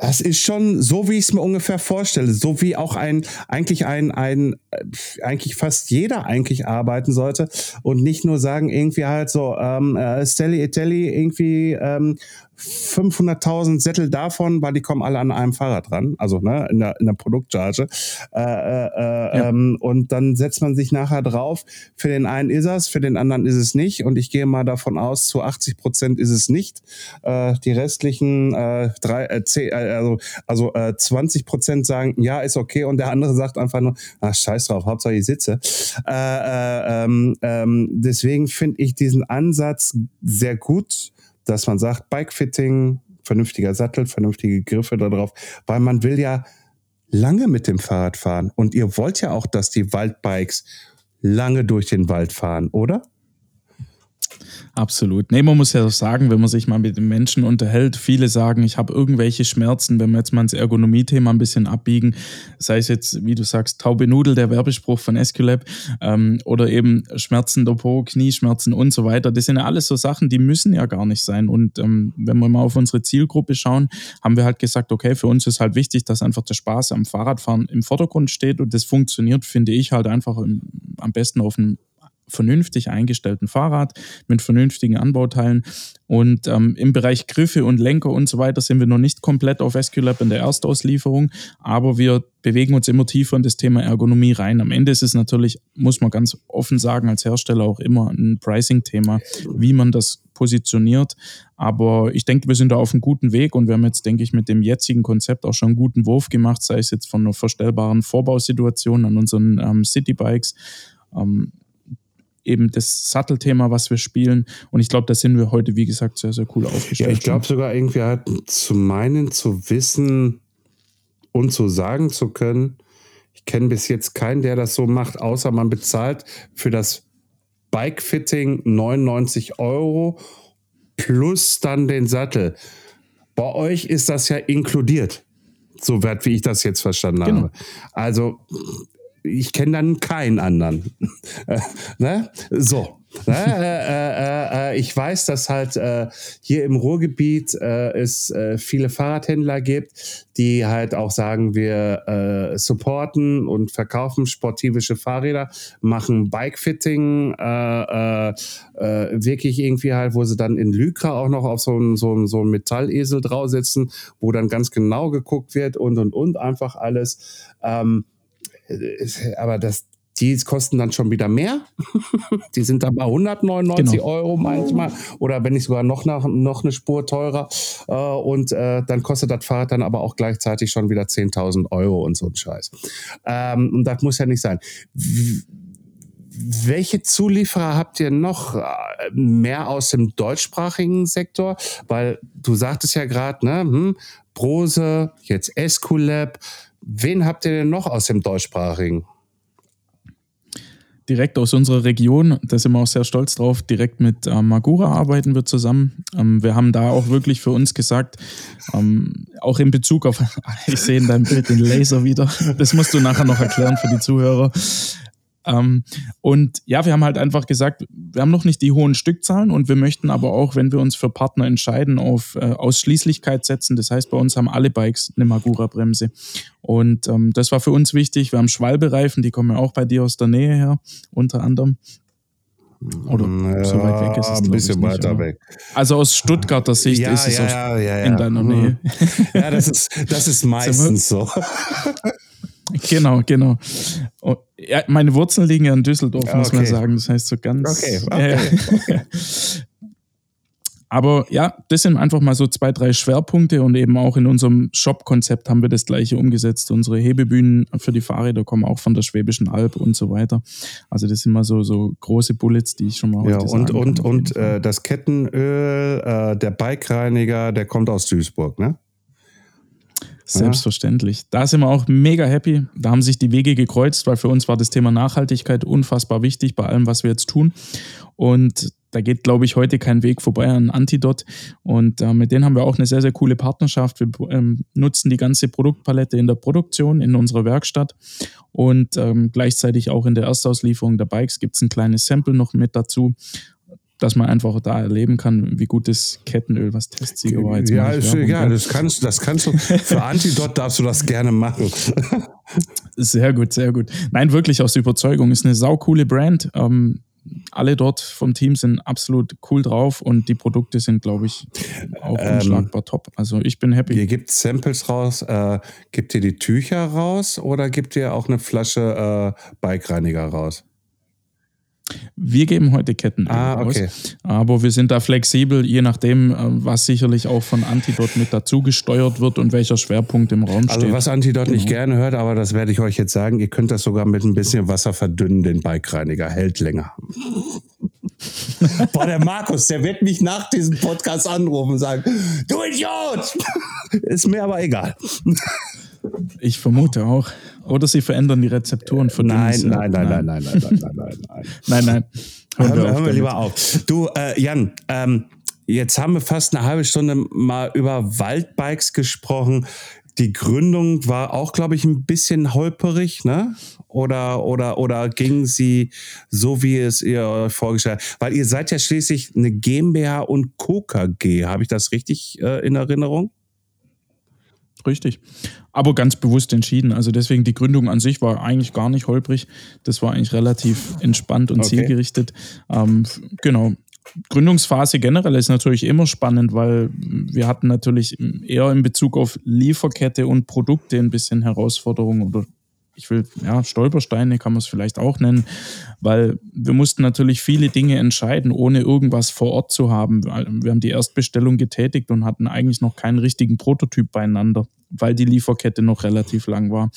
Das ist schon so, wie ich es mir ungefähr vorstelle, so wie auch ein eigentlich ein ein äh, eigentlich fast jeder eigentlich arbeiten sollte und nicht nur sagen irgendwie halt so ähm, äh, Stelly Itelli irgendwie ähm, 500.000 Sättel davon, weil die kommen alle an einem Fahrrad dran, also ne, in der, in der Produktcharge. Äh, äh, äh, ja. ähm, und dann setzt man sich nachher drauf. Für den einen ist es, für den anderen ist es nicht. Und ich gehe mal davon aus, zu 80 Prozent ist es nicht. Äh, die restlichen äh, drei, äh, zehn, äh, also, also äh, 20 Prozent sagen, ja, ist okay. Und der andere sagt einfach nur, ach, scheiß drauf, Hauptsache ich sitze. Äh, äh, ähm, ähm, deswegen finde ich diesen Ansatz sehr gut dass man sagt, Bikefitting, vernünftiger Sattel, vernünftige Griffe darauf, weil man will ja lange mit dem Fahrrad fahren. Und ihr wollt ja auch, dass die Waldbikes lange durch den Wald fahren, oder? Absolut. Nee, man muss ja sagen, wenn man sich mal mit den Menschen unterhält, viele sagen, ich habe irgendwelche Schmerzen, wenn wir jetzt mal ins Ergonomie-Thema ein bisschen abbiegen, sei es jetzt, wie du sagst, taube Nudel, der Werbespruch von Esculap, ähm, oder eben Schmerzen der Po, Knieschmerzen und so weiter. Das sind ja alles so Sachen, die müssen ja gar nicht sein. Und ähm, wenn wir mal auf unsere Zielgruppe schauen, haben wir halt gesagt, okay, für uns ist halt wichtig, dass einfach der Spaß am Fahrradfahren im Vordergrund steht und das funktioniert, finde ich, halt einfach im, am besten auf einem vernünftig eingestellten Fahrrad mit vernünftigen Anbauteilen. Und ähm, im Bereich Griffe und Lenker und so weiter sind wir noch nicht komplett auf SQLab in der Erstauslieferung, aber wir bewegen uns immer tiefer in das Thema Ergonomie rein. Am Ende ist es natürlich, muss man ganz offen sagen, als Hersteller auch immer ein Pricing-Thema, wie man das positioniert. Aber ich denke, wir sind da auf einem guten Weg und wir haben jetzt, denke ich, mit dem jetzigen Konzept auch schon einen guten Wurf gemacht, sei es jetzt von einer verstellbaren Vorbausituation an unseren ähm, Citybikes. Ähm, eben das Sattelthema, was wir spielen. Und ich glaube, da sind wir heute, wie gesagt, sehr, sehr cool aufgestellt. Ja, ich glaube sogar irgendwie halt zu meinen, zu wissen und zu sagen zu können, ich kenne bis jetzt keinen, der das so macht, außer man bezahlt für das Bike-Fitting 99 Euro plus dann den Sattel. Bei euch ist das ja inkludiert, so wert wie ich das jetzt verstanden genau. habe. Also ich kenne dann keinen anderen. ne? So. Ne? Äh, äh, äh, ich weiß, dass halt äh, hier im Ruhrgebiet äh, es äh, viele Fahrradhändler gibt, die halt auch sagen, wir supporten und verkaufen sportivische Fahrräder, machen Bikefitting, wirklich irgendwie halt, wo sie dann in Lycra auch noch auf so einem so, so Metallesel drauf sitzen, wo dann ganz genau geguckt wird und und und einfach alles. Ähm, aber das, die kosten dann schon wieder mehr. die sind dann bei 199 genau. Euro manchmal oder wenn nicht sogar noch, nach, noch eine Spur teurer. Äh, und äh, dann kostet das Fahrrad dann aber auch gleichzeitig schon wieder 10.000 Euro und so ein Scheiß. Ähm, und das muss ja nicht sein. welche Zulieferer habt ihr noch äh, mehr aus dem deutschsprachigen Sektor? Weil du sagtest ja gerade, ne, hm, Brose, jetzt Esculap, Wen habt ihr denn noch aus dem deutschsprachigen? direkt aus unserer Region, da sind wir auch sehr stolz drauf, direkt mit äh, Magura arbeiten wir zusammen. Ähm, wir haben da auch wirklich für uns gesagt, ähm, auch in Bezug auf, ich sehe in deinem Bild den Laser wieder, das musst du nachher noch erklären für die Zuhörer. Ähm, und ja, wir haben halt einfach gesagt, wir haben noch nicht die hohen Stückzahlen und wir möchten aber auch, wenn wir uns für Partner entscheiden, auf äh, Ausschließlichkeit setzen. Das heißt, bei uns haben alle Bikes eine Magura-Bremse. Und ähm, das war für uns wichtig. Wir haben Schwalbereifen, die kommen ja auch bei dir aus der Nähe her, unter anderem. Oder ja, so weit weg ist es. Ein bisschen nicht, weiter weg. Also aus Stuttgarter Sicht ja, ist es ja, ja, in deiner Nähe. Ja, das ist, das ist meistens so. Genau, genau. Oh, ja, meine Wurzeln liegen ja in Düsseldorf, okay. muss man sagen. Das heißt so ganz. Okay, okay. Ja, Aber ja, das sind einfach mal so zwei, drei Schwerpunkte und eben auch in unserem Shop-Konzept haben wir das gleiche umgesetzt. Unsere Hebebühnen für die Fahrräder kommen auch von der Schwäbischen Alb und so weiter. Also das sind mal so, so große Bullets, die ich schon mal Ja, und, und, und äh, das Kettenöl, äh, der Bikereiniger, der kommt aus Duisburg, ne? Selbstverständlich. Da sind wir auch mega happy. Da haben sich die Wege gekreuzt, weil für uns war das Thema Nachhaltigkeit unfassbar wichtig bei allem, was wir jetzt tun. Und da geht, glaube ich, heute kein Weg vorbei an Antidot. Und äh, mit denen haben wir auch eine sehr, sehr coole Partnerschaft. Wir ähm, nutzen die ganze Produktpalette in der Produktion, in unserer Werkstatt. Und ähm, gleichzeitig auch in der Erstauslieferung der Bikes gibt es ein kleines Sample noch mit dazu dass man einfach da erleben kann, wie gut das Kettenöl, was Testsieger war. Jetzt ja, ist, ja das kannst, das kannst du. Für Antidot darfst du das gerne machen. Sehr gut, sehr gut. Nein, wirklich aus Überzeugung. Ist eine saukoole Brand. Ähm, alle dort vom Team sind absolut cool drauf und die Produkte sind, glaube ich, auch ähm, unschlagbar top. Also ich bin happy. Ihr gebt Samples raus, äh, gibt ihr die Tücher raus oder gibt ihr auch eine Flasche äh, Bikereiniger raus? Wir geben heute Ketten ah, okay. aus, aber wir sind da flexibel, je nachdem, äh, was sicherlich auch von Antidot mit dazu gesteuert wird und welcher Schwerpunkt im Raum also steht. Also was Antidot genau. nicht gerne hört, aber das werde ich euch jetzt sagen, ihr könnt das sogar mit ein bisschen Wasser verdünnen, den Bikereiniger, hält länger. Boah, der Markus, der wird mich nach diesem Podcast anrufen und sagen, du Idiot! Ist mir aber egal. Ich vermute auch. Oder sie verändern die Rezepturen von nein, nein, nein, nein, nein, nein, nein, nein, nein, nein. nein, nein. Hören, wir, hören wir lieber auf. Du, äh, Jan, ähm, jetzt haben wir fast eine halbe Stunde mal über Waldbikes gesprochen. Die Gründung war auch, glaube ich, ein bisschen holperig, ne? Oder, oder, oder ging sie so, wie es ihr euch vorgestellt habt? Weil ihr seid ja schließlich eine GmbH und Co. KG. Habe ich das richtig äh, in Erinnerung? Richtig. Aber ganz bewusst entschieden. Also deswegen die Gründung an sich war eigentlich gar nicht holprig. Das war eigentlich relativ entspannt und okay. zielgerichtet. Ähm, genau. Gründungsphase generell ist natürlich immer spannend, weil wir hatten natürlich eher in Bezug auf Lieferkette und Produkte ein bisschen Herausforderungen oder ich will, ja, Stolpersteine kann man es vielleicht auch nennen, weil wir mussten natürlich viele Dinge entscheiden, ohne irgendwas vor Ort zu haben. Wir haben die Erstbestellung getätigt und hatten eigentlich noch keinen richtigen Prototyp beieinander, weil die Lieferkette noch relativ lang war.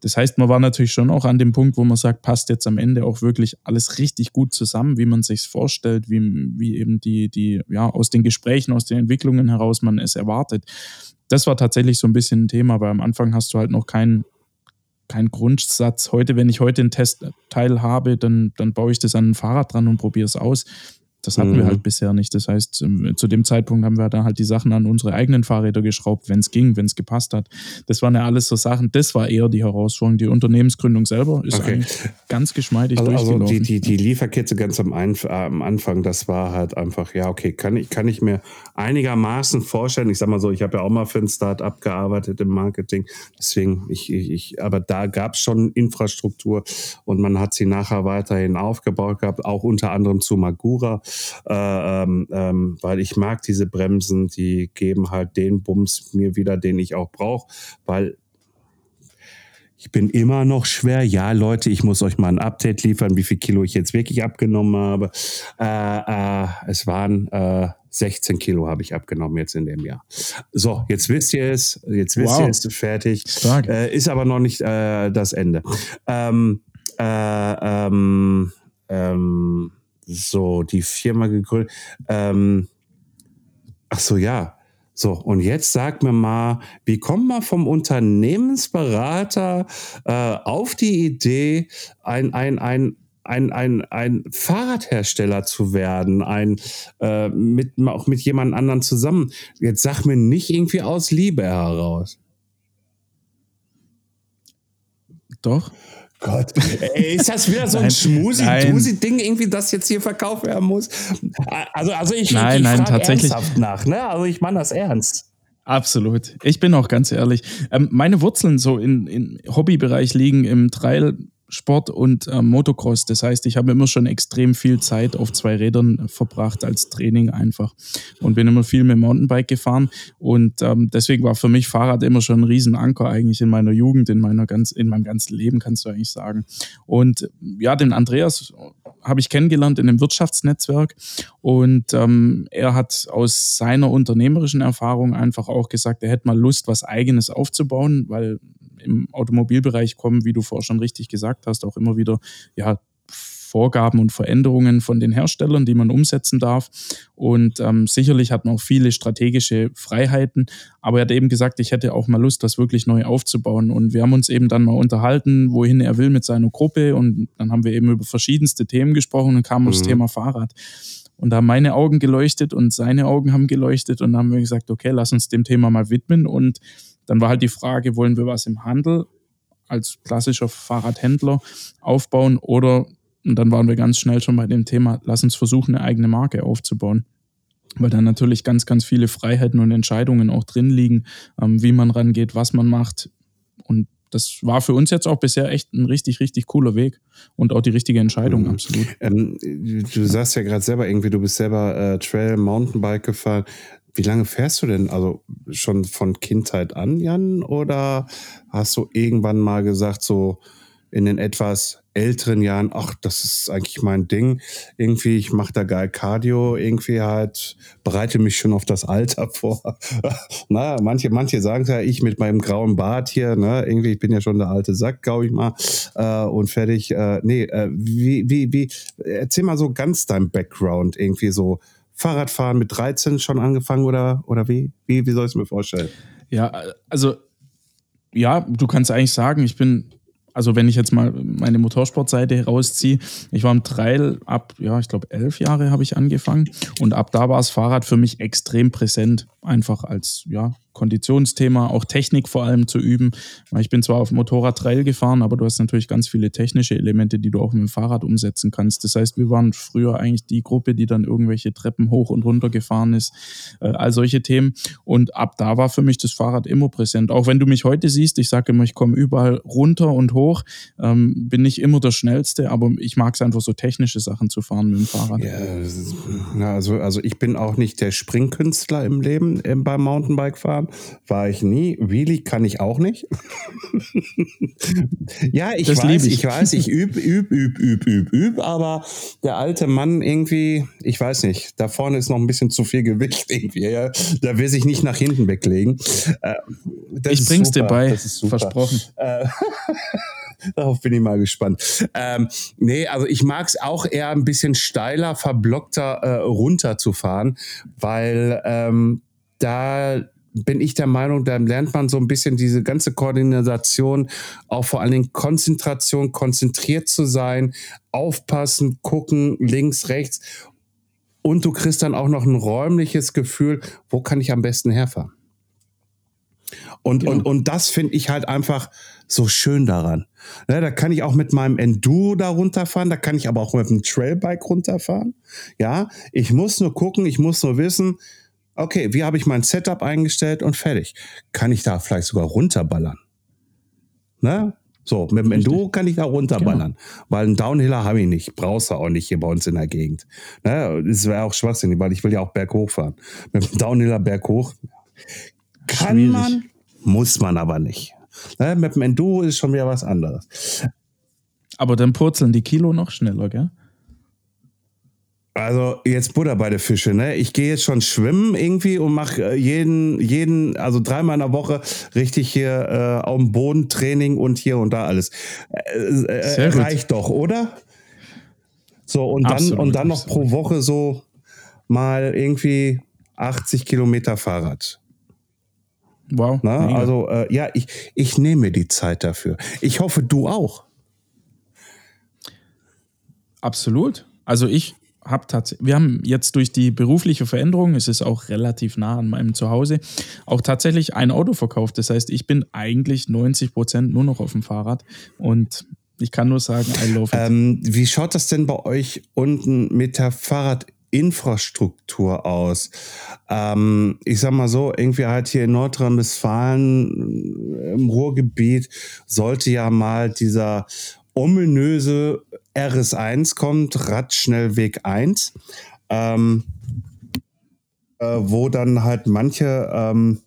Das heißt, man war natürlich schon auch an dem Punkt, wo man sagt, passt jetzt am Ende auch wirklich alles richtig gut zusammen, wie man sich vorstellt, wie, wie eben die, die, ja, aus den Gesprächen, aus den Entwicklungen heraus man es erwartet. Das war tatsächlich so ein bisschen ein Thema, weil am Anfang hast du halt noch keinen kein Grundsatz. Heute, wenn ich heute einen Testteil habe, dann, dann baue ich das an ein Fahrrad dran und probiere es aus. Das hatten mhm. wir halt bisher nicht. Das heißt, ähm, zu dem Zeitpunkt haben wir dann halt die Sachen an unsere eigenen Fahrräder geschraubt, wenn es ging, wenn es gepasst hat. Das waren ja alles so Sachen, das war eher die Herausforderung. Die Unternehmensgründung selber ist okay. eigentlich ganz geschmeidig also, durchgelaufen. Also die, die, die Lieferkette ganz am, Einf am Anfang, das war halt einfach, ja, okay, kann ich, kann ich mir einigermaßen vorstellen. Ich sag mal so, ich habe ja auch mal für ein Start-up gearbeitet im Marketing. Deswegen, ich, ich, ich aber da gab es schon Infrastruktur und man hat sie nachher weiterhin aufgebaut gehabt, auch unter anderem zu Magura äh, ähm, ähm, weil ich mag diese Bremsen, die geben halt den Bums mir wieder, den ich auch brauche, weil ich bin immer noch schwer. Ja, Leute, ich muss euch mal ein Update liefern, wie viel Kilo ich jetzt wirklich abgenommen habe. Äh, äh, es waren äh, 16 Kilo habe ich abgenommen jetzt in dem Jahr. So, jetzt wisst ihr es. Jetzt wisst wow. ihr es fertig. Äh, ist aber noch nicht äh, das Ende. Ähm, äh, ähm, ähm, so, die Firma gegründet. Ähm, ach so, ja. So, und jetzt sag mir mal, wie kommt man vom Unternehmensberater äh, auf die Idee, ein, ein, ein, ein, ein, ein Fahrradhersteller zu werden, ein äh, mit, auch mit jemand anderen zusammen. Jetzt sag mir nicht irgendwie aus Liebe heraus. Doch. Gott, Ey, ist das wieder so ein Schmusi-Dusi-Ding, irgendwie, das jetzt hier verkauft werden muss? Also, also ich, nein, ich nein, tatsächlich. ernsthaft nach, ne? Also ich meine das ernst. Absolut. Ich bin auch ganz ehrlich. Ähm, meine Wurzeln so in, in Hobbybereich liegen im Trail, Sport und äh, Motocross. Das heißt, ich habe immer schon extrem viel Zeit auf zwei Rädern verbracht als Training einfach und bin immer viel mit Mountainbike gefahren und ähm, deswegen war für mich Fahrrad immer schon ein Riesenanker eigentlich in meiner Jugend, in meiner ganz, in meinem ganzen Leben kannst du eigentlich sagen. Und ja, den Andreas habe ich kennengelernt in einem Wirtschaftsnetzwerk und ähm, er hat aus seiner unternehmerischen Erfahrung einfach auch gesagt, er hätte mal Lust, was eigenes aufzubauen, weil im Automobilbereich kommen, wie du vorher schon richtig gesagt hast, auch immer wieder ja, Vorgaben und Veränderungen von den Herstellern, die man umsetzen darf. Und ähm, sicherlich hat man auch viele strategische Freiheiten. Aber er hat eben gesagt, ich hätte auch mal Lust, das wirklich neu aufzubauen. Und wir haben uns eben dann mal unterhalten, wohin er will mit seiner Gruppe. Und dann haben wir eben über verschiedenste Themen gesprochen und kamen mhm. aufs Thema Fahrrad. Und da haben meine Augen geleuchtet und seine Augen haben geleuchtet. Und dann haben wir gesagt, okay, lass uns dem Thema mal widmen. Und dann war halt die Frage, wollen wir was im Handel als klassischer Fahrradhändler aufbauen oder und dann waren wir ganz schnell schon bei dem Thema, lass uns versuchen, eine eigene Marke aufzubauen. Weil da natürlich ganz, ganz viele Freiheiten und Entscheidungen auch drin liegen, ähm, wie man rangeht, was man macht. Und das war für uns jetzt auch bisher echt ein richtig, richtig cooler Weg und auch die richtige Entscheidung, mhm. absolut. Ähm, du sagst ja gerade selber irgendwie, du bist selber äh, Trail, Mountainbike gefahren. Wie lange fährst du denn? Also schon von Kindheit an, Jan? Oder hast du irgendwann mal gesagt, so in den etwas älteren Jahren, ach, das ist eigentlich mein Ding. Irgendwie, ich mache da geil Cardio, irgendwie halt, bereite mich schon auf das Alter vor. Na, manche, manche sagen ja, ich mit meinem grauen Bart hier, ne, irgendwie, ich bin ja schon der alte Sack, glaube ich mal, äh, und fertig. Äh, nee, äh, wie, wie, wie, erzähl mal so ganz dein Background, irgendwie so Fahrradfahren mit 13 schon angefangen oder, oder wie? Wie, wie soll ich es mir vorstellen? Ja, also, ja, du kannst eigentlich sagen, ich bin also wenn ich jetzt mal meine Motorsportseite herausziehe, ich war im Trail ab, ja, ich glaube elf Jahre habe ich angefangen und ab da war das Fahrrad für mich extrem präsent, einfach als, ja, Konditionsthema, auch Technik vor allem zu üben. Ich bin zwar auf Motorrad Trail gefahren, aber du hast natürlich ganz viele technische Elemente, die du auch mit dem Fahrrad umsetzen kannst. Das heißt, wir waren früher eigentlich die Gruppe, die dann irgendwelche Treppen hoch und runter gefahren ist, äh, all solche Themen. Und ab da war für mich das Fahrrad immer präsent. Auch wenn du mich heute siehst, ich sage immer, ich komme überall runter und hoch, ähm, bin nicht immer der Schnellste, aber ich mag es einfach so technische Sachen zu fahren mit dem Fahrrad. Ja, also, also ich bin auch nicht der Springkünstler im Leben beim Mountainbike fahren. War ich nie. Wheelie kann ich auch nicht. ja, ich das weiß, ich. ich. weiß, ich üb, üb, üb, üb, üb, üb, aber der alte Mann irgendwie, ich weiß nicht, da vorne ist noch ein bisschen zu viel Gewicht irgendwie. Ja, da will sich nicht nach hinten weglegen. Äh, ich bring's super, dir bei, versprochen. Äh, Darauf bin ich mal gespannt. Ähm, nee, also ich mag es auch eher ein bisschen steiler, verblockter äh, runterzufahren, weil ähm, da bin ich der Meinung, da lernt man so ein bisschen diese ganze Koordination, auch vor allen Dingen Konzentration, konzentriert zu sein, aufpassen, gucken, links, rechts. Und du kriegst dann auch noch ein räumliches Gefühl, wo kann ich am besten herfahren? Und, ja. und, und das finde ich halt einfach so schön daran. Ja, da kann ich auch mit meinem Enduro da runterfahren, da kann ich aber auch mit dem Trailbike runterfahren. Ja, ich muss nur gucken, ich muss nur wissen, Okay, wie habe ich mein Setup eingestellt und fertig? Kann ich da vielleicht sogar runterballern? Ne? So, mit dem Enduro kann ich da runterballern, genau. weil einen Downhiller habe ich nicht, brauchst du auch nicht hier bei uns in der Gegend. Ne? Das wäre auch schwachsinnig, weil ich will ja auch berghoch fahren. Mit dem Downhiller berghoch kann Schwierig. man, muss man aber nicht. Ne? Mit dem Enduro ist schon wieder was anderes. Aber dann purzeln die Kilo noch schneller, gell? Also jetzt Butter bei der Fische, ne? Ich gehe jetzt schon schwimmen irgendwie und mache äh, jeden, jeden, also dreimal in der Woche richtig hier äh, auf dem Boden Training und hier und da alles. Äh, äh, reicht doch, oder? So, und dann, und dann noch pro Woche so mal irgendwie 80 Kilometer Fahrrad. Wow. Na, also äh, ja, ich, ich nehme die Zeit dafür. Ich hoffe, du auch. Absolut. Also ich habe tatsächlich, wir haben jetzt durch die berufliche Veränderung, es ist auch relativ nah an meinem Zuhause, auch tatsächlich ein Auto verkauft. Das heißt, ich bin eigentlich 90 Prozent nur noch auf dem Fahrrad und ich kann nur sagen, I love it. Ähm, wie schaut das denn bei euch unten mit der Fahrradinfrastruktur aus? Ähm, ich sag mal so, irgendwie halt hier in Nordrhein-Westfalen äh, im Ruhrgebiet sollte ja mal dieser ominöse RS1 kommt, Radschnellweg 1, ähm, äh, wo dann halt manche ähm,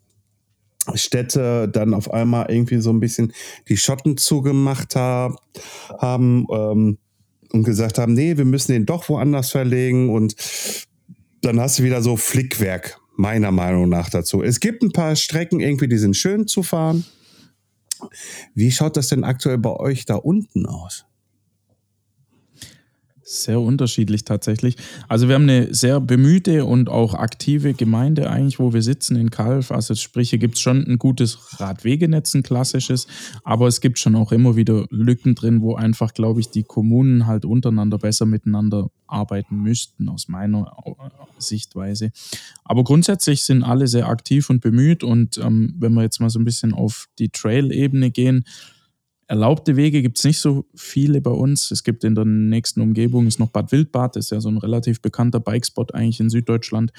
Städte dann auf einmal irgendwie so ein bisschen die Schotten zugemacht hab, haben ähm, und gesagt haben, nee, wir müssen den doch woanders verlegen und dann hast du wieder so Flickwerk, meiner Meinung nach dazu. Es gibt ein paar Strecken irgendwie, die sind schön zu fahren. Wie schaut das denn aktuell bei euch da unten aus? Sehr unterschiedlich tatsächlich. Also wir haben eine sehr bemühte und auch aktive Gemeinde eigentlich, wo wir sitzen in Kalf. Also sprich, hier gibt es schon ein gutes Radwegenetz, ein klassisches, aber es gibt schon auch immer wieder Lücken drin, wo einfach, glaube ich, die Kommunen halt untereinander besser miteinander arbeiten müssten, aus meiner Sichtweise. Aber grundsätzlich sind alle sehr aktiv und bemüht und ähm, wenn wir jetzt mal so ein bisschen auf die Trail-Ebene gehen, Erlaubte Wege gibt es nicht so viele bei uns. Es gibt in der nächsten Umgebung ist noch Bad Wildbad, das ist ja so ein relativ bekannter Bikespot eigentlich in Süddeutschland.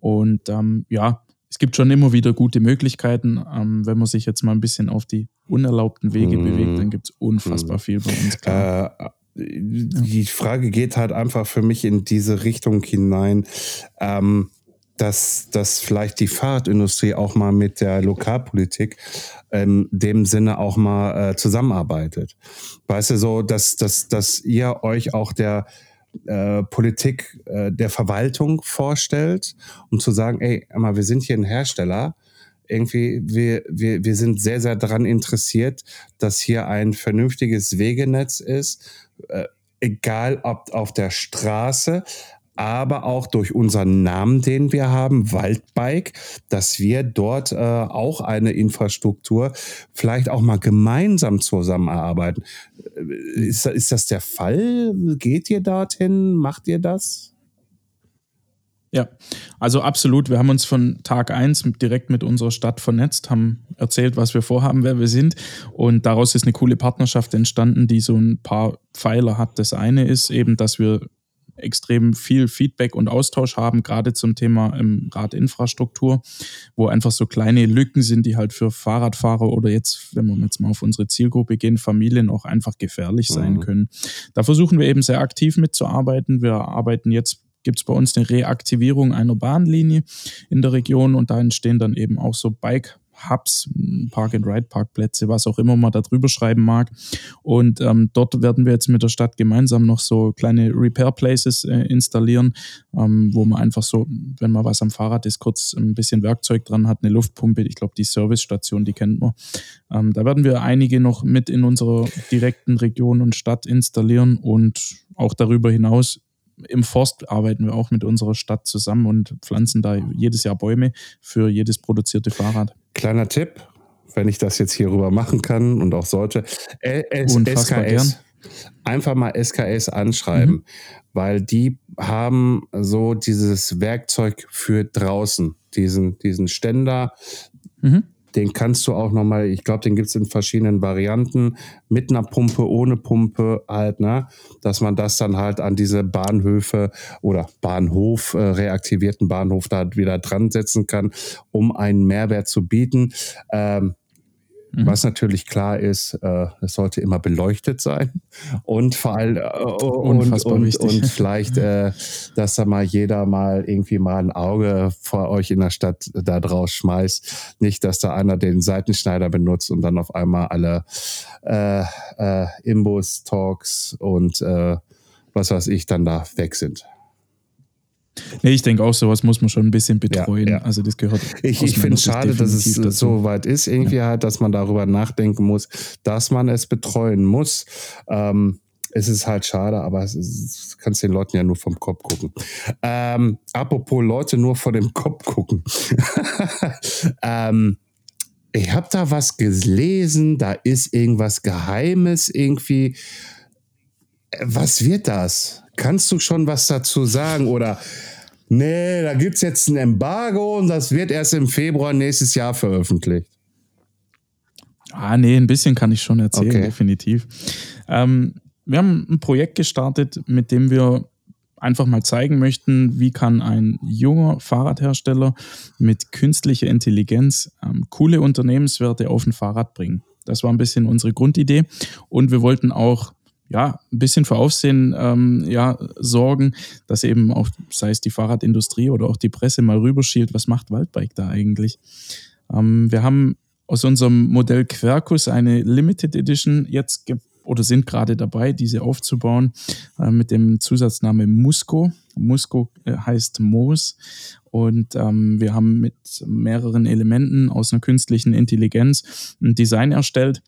Und ähm, ja, es gibt schon immer wieder gute Möglichkeiten. Ähm, wenn man sich jetzt mal ein bisschen auf die unerlaubten Wege mhm. bewegt, dann gibt es unfassbar mhm. viel bei uns. Klar. Äh, die Frage geht halt einfach für mich in diese Richtung hinein. Ähm, dass, dass vielleicht die Fahrradindustrie auch mal mit der Lokalpolitik in dem Sinne auch mal äh, zusammenarbeitet. Weißt du, so, dass, dass, dass ihr euch auch der äh, Politik äh, der Verwaltung vorstellt, um zu sagen, ey, mal, wir sind hier ein Hersteller, irgendwie, wir, wir, wir sind sehr, sehr daran interessiert, dass hier ein vernünftiges Wegenetz ist, äh, egal ob auf der Straße, aber auch durch unseren Namen, den wir haben, Waldbike, dass wir dort äh, auch eine Infrastruktur vielleicht auch mal gemeinsam zusammenarbeiten. Äh, ist, ist das der Fall? Geht ihr dorthin? Macht ihr das? Ja, also absolut. Wir haben uns von Tag 1 direkt mit unserer Stadt vernetzt, haben erzählt, was wir vorhaben, wer wir sind. Und daraus ist eine coole Partnerschaft entstanden, die so ein paar Pfeiler hat. Das eine ist eben, dass wir extrem viel Feedback und Austausch haben, gerade zum Thema ähm, Radinfrastruktur, wo einfach so kleine Lücken sind, die halt für Fahrradfahrer oder jetzt, wenn wir jetzt mal auf unsere Zielgruppe gehen, Familien auch einfach gefährlich sein mhm. können. Da versuchen wir eben sehr aktiv mitzuarbeiten. Wir arbeiten jetzt gibt es bei uns eine Reaktivierung einer Bahnlinie in der Region und da entstehen dann eben auch so Bike Hubs, Park-and-Ride-Parkplätze, was auch immer man da drüber schreiben mag. Und ähm, dort werden wir jetzt mit der Stadt gemeinsam noch so kleine Repair-Places äh, installieren, ähm, wo man einfach so, wenn man was am Fahrrad ist, kurz ein bisschen Werkzeug dran hat, eine Luftpumpe, ich glaube, die Servicestation, die kennt man. Ähm, da werden wir einige noch mit in unserer direkten Region und Stadt installieren und auch darüber hinaus im Forst arbeiten wir auch mit unserer Stadt zusammen und pflanzen da jedes Jahr Bäume für jedes produzierte Fahrrad. Kleiner Tipp, wenn ich das jetzt hier rüber machen kann und auch sollte. SKS. Gern. Einfach mal SKS anschreiben, mhm. weil die haben so dieses Werkzeug für draußen, diesen, diesen Ständer. Mhm. Den kannst du auch nochmal, ich glaube, den gibt es in verschiedenen Varianten, mit einer Pumpe, ohne Pumpe halt, ne? Dass man das dann halt an diese Bahnhöfe oder Bahnhof, äh, reaktivierten Bahnhof da wieder dran setzen kann, um einen Mehrwert zu bieten. Ähm, Mhm. Was natürlich klar ist, äh, es sollte immer beleuchtet sein und vor allem äh, und, und, und, vielleicht, äh, dass da mal jeder mal irgendwie mal ein Auge vor euch in der Stadt da draus schmeißt. Nicht, dass da einer den Seitenschneider benutzt und dann auf einmal alle äh, äh, Imbus, Talks und äh, was weiß ich dann da weg sind. Nee, ich denke auch, sowas muss man schon ein bisschen betreuen. Ja, ja. Also das gehört. Ich, ich finde es schade, dass es dazu. so weit ist, irgendwie ja. halt, dass man darüber nachdenken muss, dass man es betreuen muss. Ähm, es ist halt schade, aber es ist, kannst den Leuten ja nur vom Kopf gucken. Ähm, apropos Leute nur vor dem Kopf gucken. ähm, ich habe da was gelesen, da ist irgendwas Geheimes irgendwie. Was wird das? Kannst du schon was dazu sagen? Oder nee, da gibt es jetzt ein Embargo und das wird erst im Februar nächstes Jahr veröffentlicht. Ah, nee, ein bisschen kann ich schon erzählen, okay. definitiv. Ähm, wir haben ein Projekt gestartet, mit dem wir einfach mal zeigen möchten, wie kann ein junger Fahrradhersteller mit künstlicher Intelligenz ähm, coole Unternehmenswerte auf ein Fahrrad bringen. Das war ein bisschen unsere Grundidee. Und wir wollten auch ja, ein bisschen für Aufsehen ähm, ja, sorgen, dass eben auch, sei es die Fahrradindustrie oder auch die Presse mal rüberschielt, was macht Waldbike da eigentlich? Ähm, wir haben aus unserem Modell Quercus eine Limited Edition jetzt oder sind gerade dabei, diese aufzubauen äh, mit dem Zusatzname Musco. Musco äh, heißt Moos und ähm, wir haben mit mehreren Elementen aus einer künstlichen Intelligenz ein Design erstellt,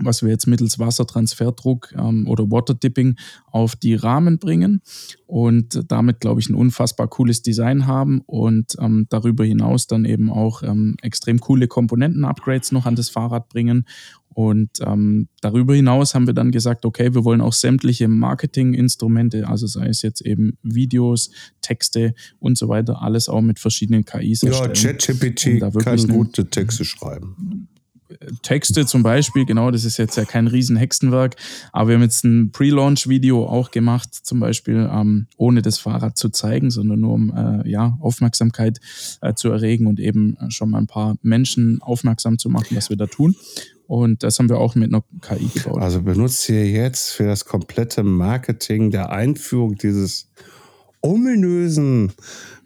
was wir jetzt mittels Wassertransferdruck ähm, oder Waterdipping auf die Rahmen bringen und damit, glaube ich, ein unfassbar cooles Design haben und ähm, darüber hinaus dann eben auch ähm, extrem coole Komponenten-Upgrades noch an das Fahrrad bringen. Und ähm, darüber hinaus haben wir dann gesagt, okay, wir wollen auch sämtliche Marketing-Instrumente, also sei es jetzt eben Videos, Texte und so weiter, alles auch mit verschiedenen KIs erstellen. Ja, ChatGPT kann gute Texte schreiben Texte zum Beispiel, genau, das ist jetzt ja kein Riesenhexenwerk, aber wir haben jetzt ein Pre-Launch-Video auch gemacht, zum Beispiel, ähm, ohne das Fahrrad zu zeigen, sondern nur um äh, ja, Aufmerksamkeit äh, zu erregen und eben äh, schon mal ein paar Menschen aufmerksam zu machen, was wir da tun. Und das haben wir auch mit einer KI gebaut. Also benutzt ihr jetzt für das komplette Marketing der Einführung dieses ominösen,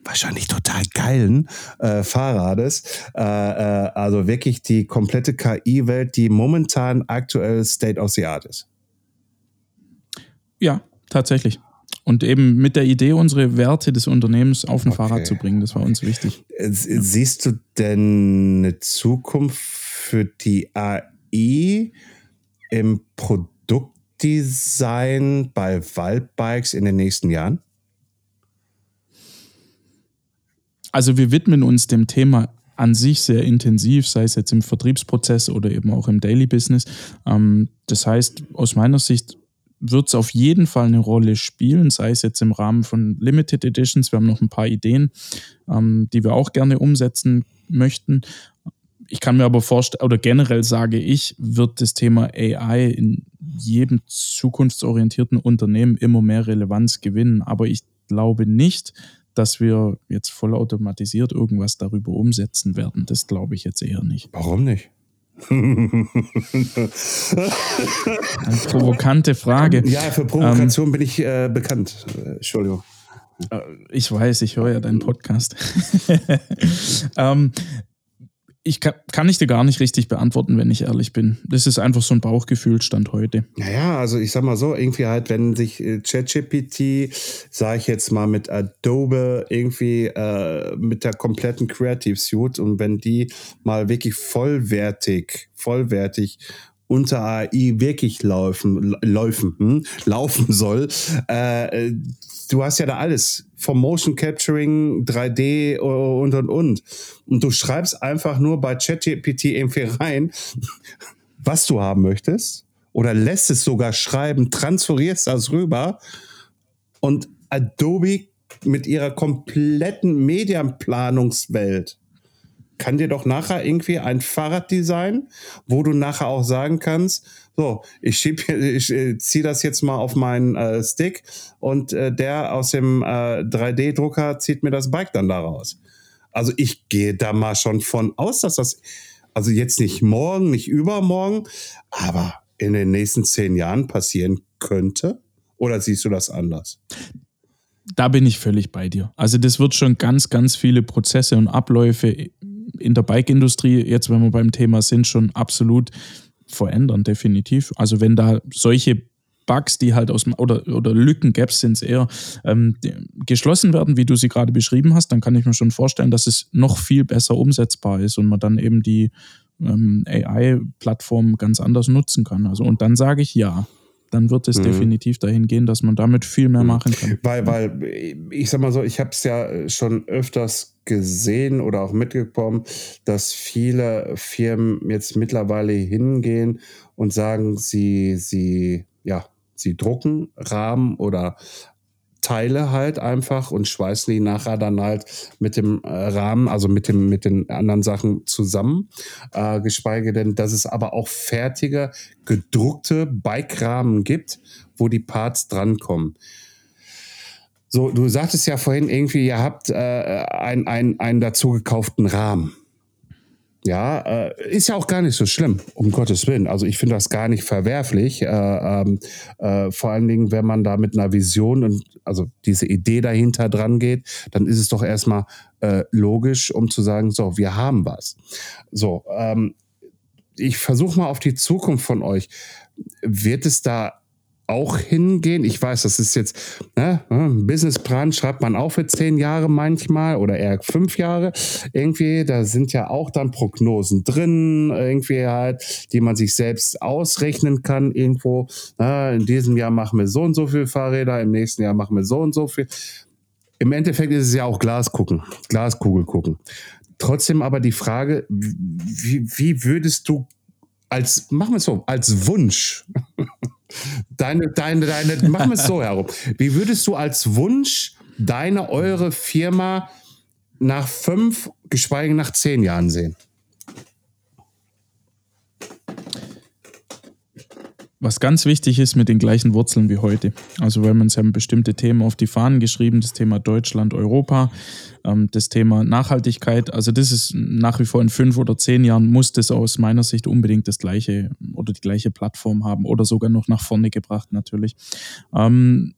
wahrscheinlich total geilen äh, Fahrrades, äh, äh, also wirklich die komplette KI-Welt, die momentan aktuell State of the Art ist. Ja, tatsächlich. Und eben mit der Idee, unsere Werte des Unternehmens auf ein okay. Fahrrad zu bringen, das war uns wichtig. Siehst du denn eine Zukunft für die AI im Produktdesign bei Waldbikes in den nächsten Jahren? Also wir widmen uns dem Thema an sich sehr intensiv, sei es jetzt im Vertriebsprozess oder eben auch im Daily Business. Ähm, das heißt, aus meiner Sicht wird es auf jeden Fall eine Rolle spielen, sei es jetzt im Rahmen von Limited Editions. Wir haben noch ein paar Ideen, ähm, die wir auch gerne umsetzen möchten. Ich kann mir aber vorstellen, oder generell sage ich, wird das Thema AI in jedem zukunftsorientierten Unternehmen immer mehr Relevanz gewinnen. Aber ich glaube nicht, dass wir jetzt vollautomatisiert irgendwas darüber umsetzen werden. Das glaube ich jetzt eher nicht. Warum nicht? Eine provokante Frage. Ja, für Provokation ähm, bin ich äh, bekannt. Entschuldigung. Äh, ich weiß, ich höre ja deinen Podcast. ähm, ich kann, kann ich dir gar nicht richtig beantworten, wenn ich ehrlich bin. Das ist einfach so ein Bauchgefühl Stand heute. Naja, also ich sag mal so, irgendwie halt, wenn sich äh, ChatGPT, sage ich jetzt mal mit Adobe irgendwie äh, mit der kompletten Creative Suite und wenn die mal wirklich vollwertig, vollwertig unter AI wirklich laufen, laufen, hm, laufen soll, äh, du hast ja da alles. Vom Motion Capturing, 3D und und und. Und du schreibst einfach nur bei ChatGPT irgendwie rein, was du haben möchtest. Oder lässt es sogar schreiben, transferierst das rüber. Und Adobe mit ihrer kompletten Medienplanungswelt kann dir doch nachher irgendwie ein Fahrrad designen, wo du nachher auch sagen kannst, so, ich schieb, ich äh, ziehe das jetzt mal auf meinen äh, Stick und äh, der aus dem äh, 3D-Drucker zieht mir das Bike dann daraus. Also ich gehe da mal schon von aus, dass das, also jetzt nicht morgen, nicht übermorgen, aber in den nächsten zehn Jahren passieren könnte? Oder siehst du das anders? Da bin ich völlig bei dir. Also das wird schon ganz, ganz viele Prozesse und Abläufe in der Bike-Industrie, jetzt wenn wir beim Thema sind, schon absolut verändern, definitiv. Also wenn da solche Bugs, die halt aus dem, oder, oder Lücken, Gaps sind es eher, ähm, geschlossen werden, wie du sie gerade beschrieben hast, dann kann ich mir schon vorstellen, dass es noch viel besser umsetzbar ist und man dann eben die ähm, AI-Plattform ganz anders nutzen kann. Also und dann sage ich ja dann wird es mhm. definitiv dahin gehen, dass man damit viel mehr mhm. machen kann. Weil, weil ich sag mal so, ich habe es ja schon öfters gesehen oder auch mitbekommen, dass viele Firmen jetzt mittlerweile hingehen und sagen, sie, sie, ja, sie drucken Rahmen oder Teile halt einfach und schweißen die nachher dann halt mit dem äh, Rahmen, also mit dem mit den anderen Sachen zusammen. Äh, geschweige denn, dass es aber auch fertige gedruckte Bike-Rahmen gibt, wo die Parts drankommen. So, du sagtest ja vorhin irgendwie, ihr habt äh, einen, einen, einen dazu Rahmen. Ja, äh, ist ja auch gar nicht so schlimm, um Gottes Willen. Also ich finde das gar nicht verwerflich. Äh, ähm, äh, vor allen Dingen, wenn man da mit einer Vision und also diese Idee dahinter dran geht, dann ist es doch erstmal äh, logisch, um zu sagen, so, wir haben was. So, ähm, ich versuche mal auf die Zukunft von euch. Wird es da auch hingehen. Ich weiß, das ist jetzt, ne, ein Businessplan schreibt man auch für zehn Jahre manchmal oder eher fünf Jahre. Irgendwie, da sind ja auch dann Prognosen drin, irgendwie halt, die man sich selbst ausrechnen kann irgendwo. Na, in diesem Jahr machen wir so und so viel Fahrräder, im nächsten Jahr machen wir so und so viel. Im Endeffekt ist es ja auch Glas gucken, Glaskugel gucken. Trotzdem aber die Frage, wie, wie würdest du als, machen wir es so, als Wunsch, deine, deine, deine, machen wir es so herum. Wie würdest du als Wunsch deine, eure Firma nach fünf, geschweige nach zehn Jahren sehen? Was ganz wichtig ist, mit den gleichen Wurzeln wie heute. Also wir haben uns haben bestimmte Themen auf die Fahnen geschrieben, das Thema Deutschland, Europa, ähm, das Thema Nachhaltigkeit. Also das ist nach wie vor in fünf oder zehn Jahren muss das aus meiner Sicht unbedingt das gleiche oder die gleiche Plattform haben oder sogar noch nach vorne gebracht natürlich. Ähm,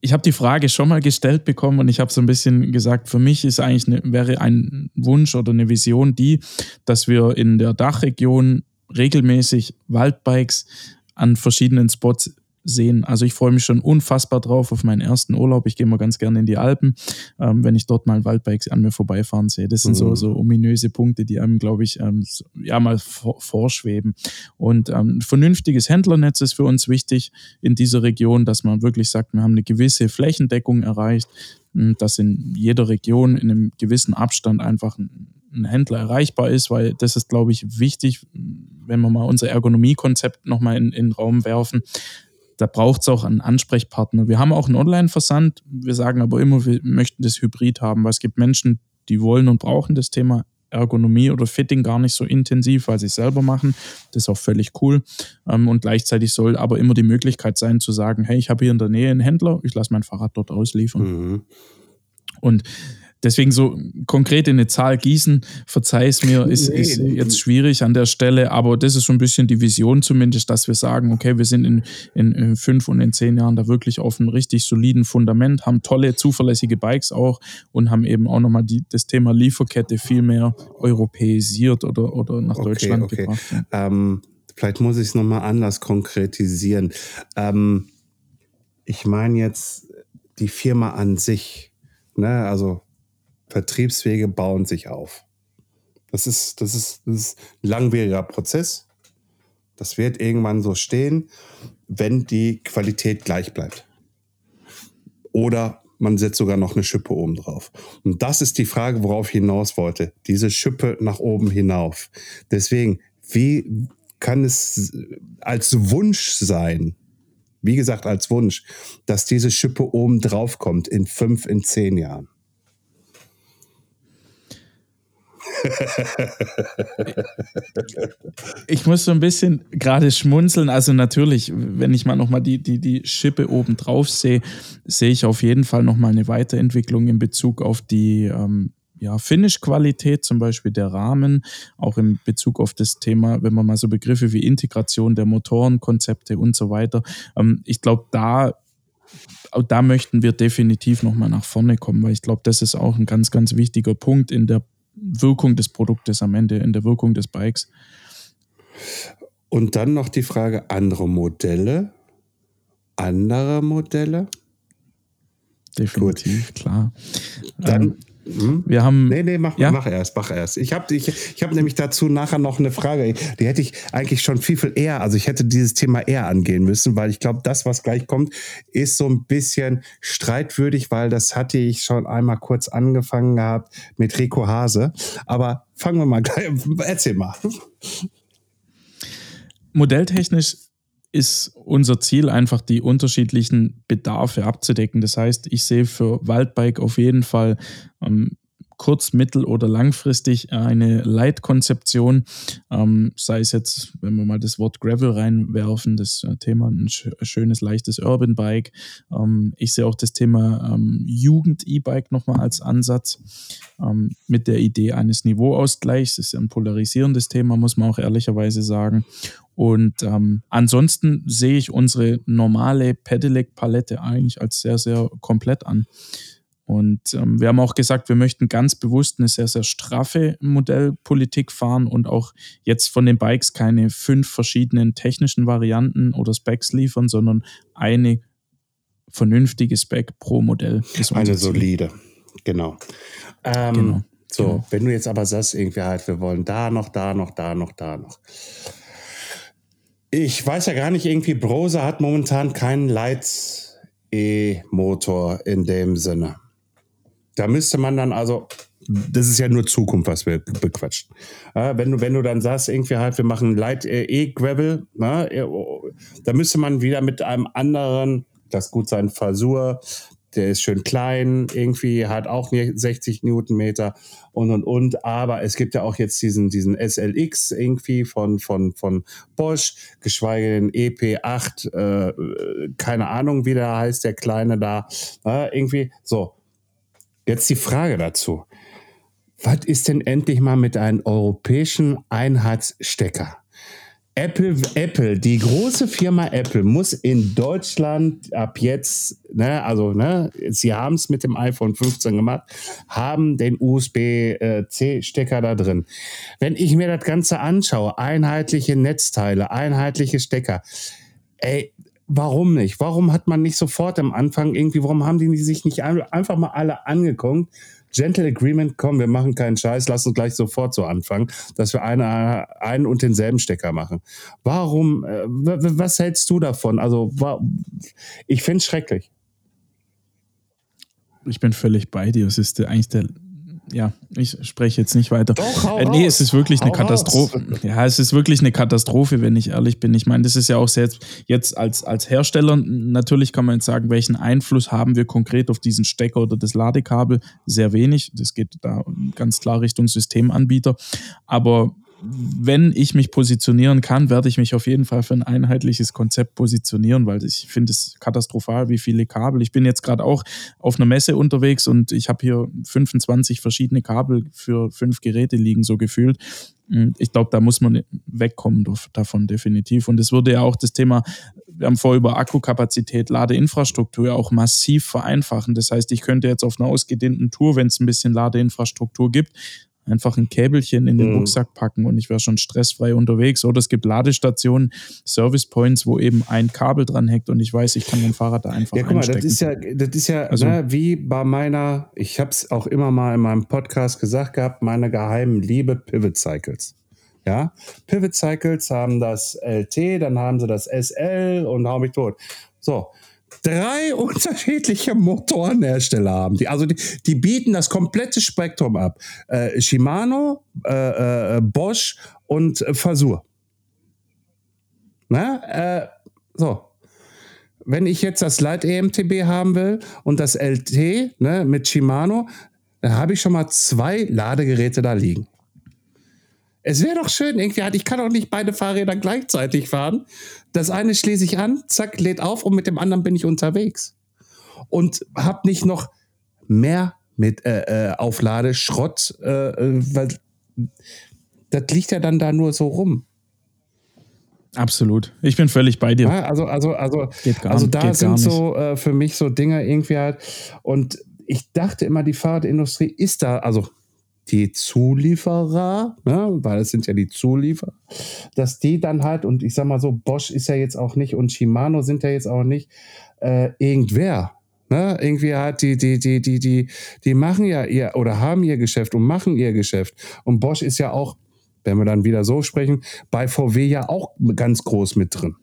ich habe die Frage schon mal gestellt bekommen und ich habe so ein bisschen gesagt, für mich ist eigentlich eine, wäre ein Wunsch oder eine Vision die, dass wir in der Dachregion regelmäßig Waldbikes an verschiedenen Spots sehen. Also ich freue mich schon unfassbar drauf auf meinen ersten Urlaub. Ich gehe mal ganz gerne in die Alpen, ähm, wenn ich dort mal Waldbikes an mir vorbeifahren sehe. Das sind mhm. so, so ominöse Punkte, die einem, glaube ich, ähm, ja mal vorschweben. Und ähm, vernünftiges Händlernetz ist für uns wichtig in dieser Region, dass man wirklich sagt, wir haben eine gewisse Flächendeckung erreicht, dass in jeder Region in einem gewissen Abstand einfach ein ein Händler erreichbar ist, weil das ist, glaube ich, wichtig, wenn wir mal unser Ergonomiekonzept nochmal in, in den Raum werfen. Da braucht es auch einen Ansprechpartner. Wir haben auch einen Online-Versand. Wir sagen aber immer, wir möchten das Hybrid haben, weil es gibt Menschen, die wollen und brauchen das Thema Ergonomie oder Fitting gar nicht so intensiv, weil sie es selber machen. Das ist auch völlig cool. Ähm, und gleichzeitig soll aber immer die Möglichkeit sein zu sagen, hey, ich habe hier in der Nähe einen Händler, ich lasse mein Fahrrad dort ausliefern. Mhm. Und Deswegen so konkret in eine Zahl gießen, verzeih es mir, ist, nee, ist jetzt schwierig an der Stelle, aber das ist so ein bisschen die Vision zumindest, dass wir sagen, okay, wir sind in, in, in fünf und in zehn Jahren da wirklich auf einem richtig soliden Fundament, haben tolle, zuverlässige Bikes auch und haben eben auch nochmal die, das Thema Lieferkette viel mehr europäisiert oder, oder nach okay, Deutschland okay. gebracht. Ähm, vielleicht muss ich es nochmal anders konkretisieren. Ähm, ich meine jetzt die Firma an sich. Ne, also Vertriebswege bauen sich auf. Das ist, das ist, das ist ein langwieriger Prozess. Das wird irgendwann so stehen, wenn die Qualität gleich bleibt. Oder man setzt sogar noch eine Schippe oben drauf. Und das ist die Frage, worauf ich hinaus wollte. Diese Schippe nach oben hinauf. Deswegen, wie kann es als Wunsch sein, wie gesagt, als Wunsch, dass diese Schippe oben drauf kommt in fünf, in zehn Jahren? Ich muss so ein bisschen gerade schmunzeln. Also natürlich, wenn ich mal nochmal die, die, die Schippe oben drauf sehe, sehe ich auf jeden Fall nochmal eine Weiterentwicklung in Bezug auf die ähm, ja, Finish-Qualität, zum Beispiel der Rahmen, auch in Bezug auf das Thema, wenn man mal so Begriffe wie Integration der Motorenkonzepte und so weiter. Ähm, ich glaube, da da möchten wir definitiv nochmal nach vorne kommen, weil ich glaube, das ist auch ein ganz, ganz wichtiger Punkt in der Wirkung des Produktes am Ende, in der Wirkung des Bikes. Und dann noch die Frage, andere Modelle? Andere Modelle? Definitiv, Gut. klar. Dann, ähm, hm? Wir haben. Nee, nee, mach, ja? mach erst, mach erst. Ich habe ich, ich hab nämlich dazu nachher noch eine Frage. Die hätte ich eigentlich schon viel, viel eher, also ich hätte dieses Thema eher angehen müssen, weil ich glaube, das, was gleich kommt, ist so ein bisschen streitwürdig, weil das hatte ich schon einmal kurz angefangen gehabt mit Rico Hase. Aber fangen wir mal gleich, erzähl mal. Modelltechnisch ist unser Ziel einfach die unterschiedlichen Bedarfe abzudecken. Das heißt, ich sehe für Waldbike auf jeden Fall ähm, kurz-, mittel- oder langfristig eine Leitkonzeption, ähm, sei es jetzt, wenn wir mal das Wort Gravel reinwerfen, das äh, Thema ein schönes, leichtes Urban Bike. Ähm, ich sehe auch das Thema ähm, Jugend-E-Bike nochmal als Ansatz ähm, mit der Idee eines Niveauausgleichs. Das ist ein polarisierendes Thema, muss man auch ehrlicherweise sagen. Und ähm, ansonsten sehe ich unsere normale Pedelec-Palette eigentlich als sehr, sehr komplett an. Und ähm, wir haben auch gesagt, wir möchten ganz bewusst eine sehr, sehr straffe Modellpolitik fahren und auch jetzt von den Bikes keine fünf verschiedenen technischen Varianten oder Specs liefern, sondern eine vernünftige Spec pro Modell. Eine solide, genau. Ähm, genau. So, genau. wenn du jetzt aber sagst, irgendwie halt, wir wollen da noch, da noch, da noch, da noch. Ich weiß ja gar nicht, irgendwie Brose hat momentan keinen Lights-E-Motor in dem Sinne. Da müsste man dann also, das ist ja nur Zukunft, was wir bequatschen. Ja, wenn, du, wenn du dann sagst, irgendwie halt, wir machen Light äh, E-Gravel, äh, da müsste man wieder mit einem anderen, das gut sein, Fasur, der ist schön klein, irgendwie hat auch 60 Newtonmeter und und und. Aber es gibt ja auch jetzt diesen, diesen SLX irgendwie von, von, von Bosch, geschweige denn EP8, äh, keine Ahnung, wie der heißt, der kleine da. Äh, irgendwie. So. Jetzt die Frage dazu. Was ist denn endlich mal mit einem europäischen Einheitsstecker? Apple, Apple, die große Firma Apple muss in Deutschland ab jetzt, ne, also ne, sie haben es mit dem iPhone 15 gemacht, haben den USB-C-Stecker da drin. Wenn ich mir das Ganze anschaue, einheitliche Netzteile, einheitliche Stecker, ey, warum nicht? Warum hat man nicht sofort am Anfang irgendwie, warum haben die sich nicht einfach mal alle angeguckt Gentle Agreement, komm, wir machen keinen Scheiß, lass uns gleich sofort so anfangen, dass wir eine, einen und denselben Stecker machen. Warum, äh, was hältst du davon? Also, ich finde es schrecklich. Ich bin völlig bei dir. Es ist eigentlich der ja, ich spreche jetzt nicht weiter. Doch, hau äh, nee, es ist wirklich eine Katastrophe. Raus. Ja, es ist wirklich eine Katastrophe, wenn ich ehrlich bin. Ich meine, das ist ja auch selbst jetzt als, als Hersteller, natürlich kann man jetzt sagen, welchen Einfluss haben wir konkret auf diesen Stecker oder das Ladekabel? Sehr wenig. Das geht da ganz klar Richtung Systemanbieter. Aber wenn ich mich positionieren kann, werde ich mich auf jeden Fall für ein einheitliches Konzept positionieren, weil ich finde es katastrophal, wie viele Kabel. Ich bin jetzt gerade auch auf einer Messe unterwegs und ich habe hier 25 verschiedene Kabel für fünf Geräte liegen, so gefühlt. Ich glaube, da muss man wegkommen davon definitiv. Und es würde ja auch das Thema, wir haben vorher über Akkukapazität, Ladeinfrastruktur auch massiv vereinfachen. Das heißt, ich könnte jetzt auf einer ausgedehnten Tour, wenn es ein bisschen Ladeinfrastruktur gibt, einfach ein Käbelchen in den mhm. Rucksack packen und ich wäre schon stressfrei unterwegs. Oder es gibt Ladestationen, Service Points, wo eben ein Kabel dran hängt und ich weiß, ich kann mein Fahrrad da einfach Ja, guck mal, das ist ja, das ist ja also, ne, wie bei meiner, ich habe es auch immer mal in meinem Podcast gesagt gehabt, meine geheimen Liebe Pivot Cycles. Ja, Pivot Cycles haben das LT, dann haben sie das SL und hau mich tot. So, drei unterschiedliche Motorenhersteller haben. Die, also die, die bieten das komplette Spektrum ab. Äh, Shimano, äh, äh, Bosch und äh, Fasur. Na, äh, so. Wenn ich jetzt das Light EMTB haben will und das LT ne, mit Shimano, dann habe ich schon mal zwei Ladegeräte da liegen. Es wäre doch schön, irgendwie ich kann auch nicht beide Fahrräder gleichzeitig fahren. Das eine schließe ich an, zack, lädt auf und mit dem anderen bin ich unterwegs. Und hab nicht noch mehr mit äh, äh, Auflade, Schrott, äh, äh, weil das liegt ja dann da nur so rum. Absolut. Ich bin völlig bei dir. Ja, also, also, also, also da sind so äh, für mich so Dinge irgendwie halt. Und ich dachte immer, die Fahrradindustrie ist da, also die Zulieferer, ne, weil es sind ja die Zulieferer, dass die dann halt, und ich sag mal so, Bosch ist ja jetzt auch nicht und Shimano sind ja jetzt auch nicht äh, irgendwer. Ne? Irgendwie halt die, die, die, die, die, die machen ja ihr oder haben ihr Geschäft und machen ihr Geschäft. Und Bosch ist ja auch, wenn wir dann wieder so sprechen, bei VW ja auch ganz groß mit drin.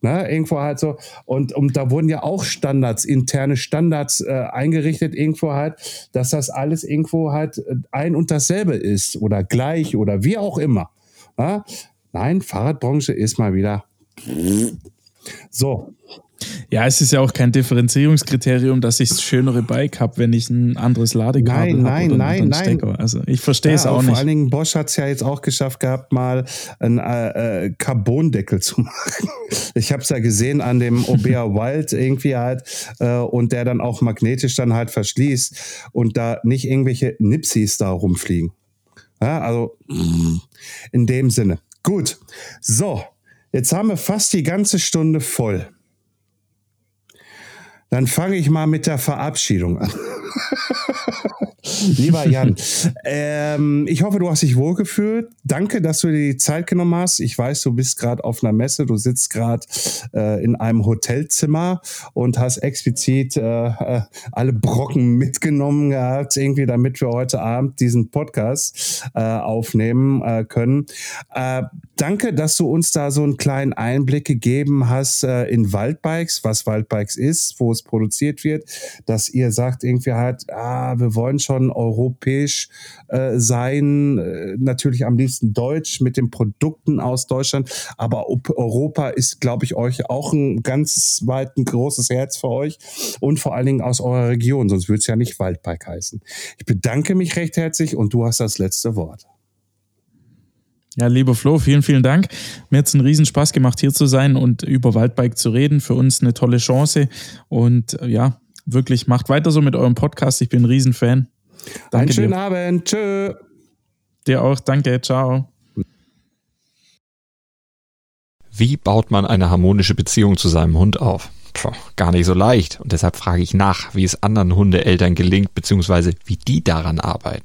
Ne, irgendwo halt so. Und, und da wurden ja auch Standards, interne Standards äh, eingerichtet, irgendwo halt, dass das alles irgendwo halt äh, ein und dasselbe ist oder gleich oder wie auch immer. Ne? Nein, Fahrradbranche ist mal wieder so. Ja, es ist ja auch kein Differenzierungskriterium, dass ich das schönere Bike habe, wenn ich ein anderes Ladekabel habe. Nein, nein, nein, nein. Stecker. Also ich verstehe ja, es auch nicht. Vor allen Dingen Bosch hat es ja jetzt auch geschafft gehabt, mal einen äh, äh Carbondeckel zu machen. Ich habe es ja gesehen an dem Obea Wild irgendwie halt äh, und der dann auch magnetisch dann halt verschließt und da nicht irgendwelche Nipsis da rumfliegen. Ja, also in dem Sinne. Gut. So, jetzt haben wir fast die ganze Stunde voll. Dann fange ich mal mit der Verabschiedung an. Lieber Jan, ähm, ich hoffe, du hast dich wohlgefühlt. Danke, dass du dir die Zeit genommen hast. Ich weiß, du bist gerade auf einer Messe, du sitzt gerade äh, in einem Hotelzimmer und hast explizit äh, äh, alle Brocken mitgenommen gehabt, irgendwie, damit wir heute Abend diesen Podcast äh, aufnehmen äh, können. Äh, danke, dass du uns da so einen kleinen Einblick gegeben hast in Waldbikes, was Waldbikes ist, wo es produziert wird, dass ihr sagt irgendwie halt, ah, wir wollen schon europäisch äh, sein, äh, natürlich am liebsten deutsch mit den Produkten aus Deutschland, aber Europa ist, glaube ich, euch auch ein ganz weit ein großes Herz für euch und vor allen Dingen aus eurer Region, sonst würde es ja nicht Waldbike heißen. Ich bedanke mich recht herzlich und du hast das letzte Wort. Ja, lieber Flo, vielen, vielen Dank. Mir hat es einen Riesenspaß gemacht, hier zu sein und über Waldbike zu reden. Für uns eine tolle Chance. Und äh, ja, wirklich macht weiter so mit eurem Podcast. Ich bin ein Riesenfan. Danke Einen schönen dir. Abend. Tschö. Dir auch. Danke. Ciao. Wie baut man eine harmonische Beziehung zu seinem Hund auf? Puh, gar nicht so leicht. Und deshalb frage ich nach, wie es anderen Hundeeltern gelingt, beziehungsweise wie die daran arbeiten.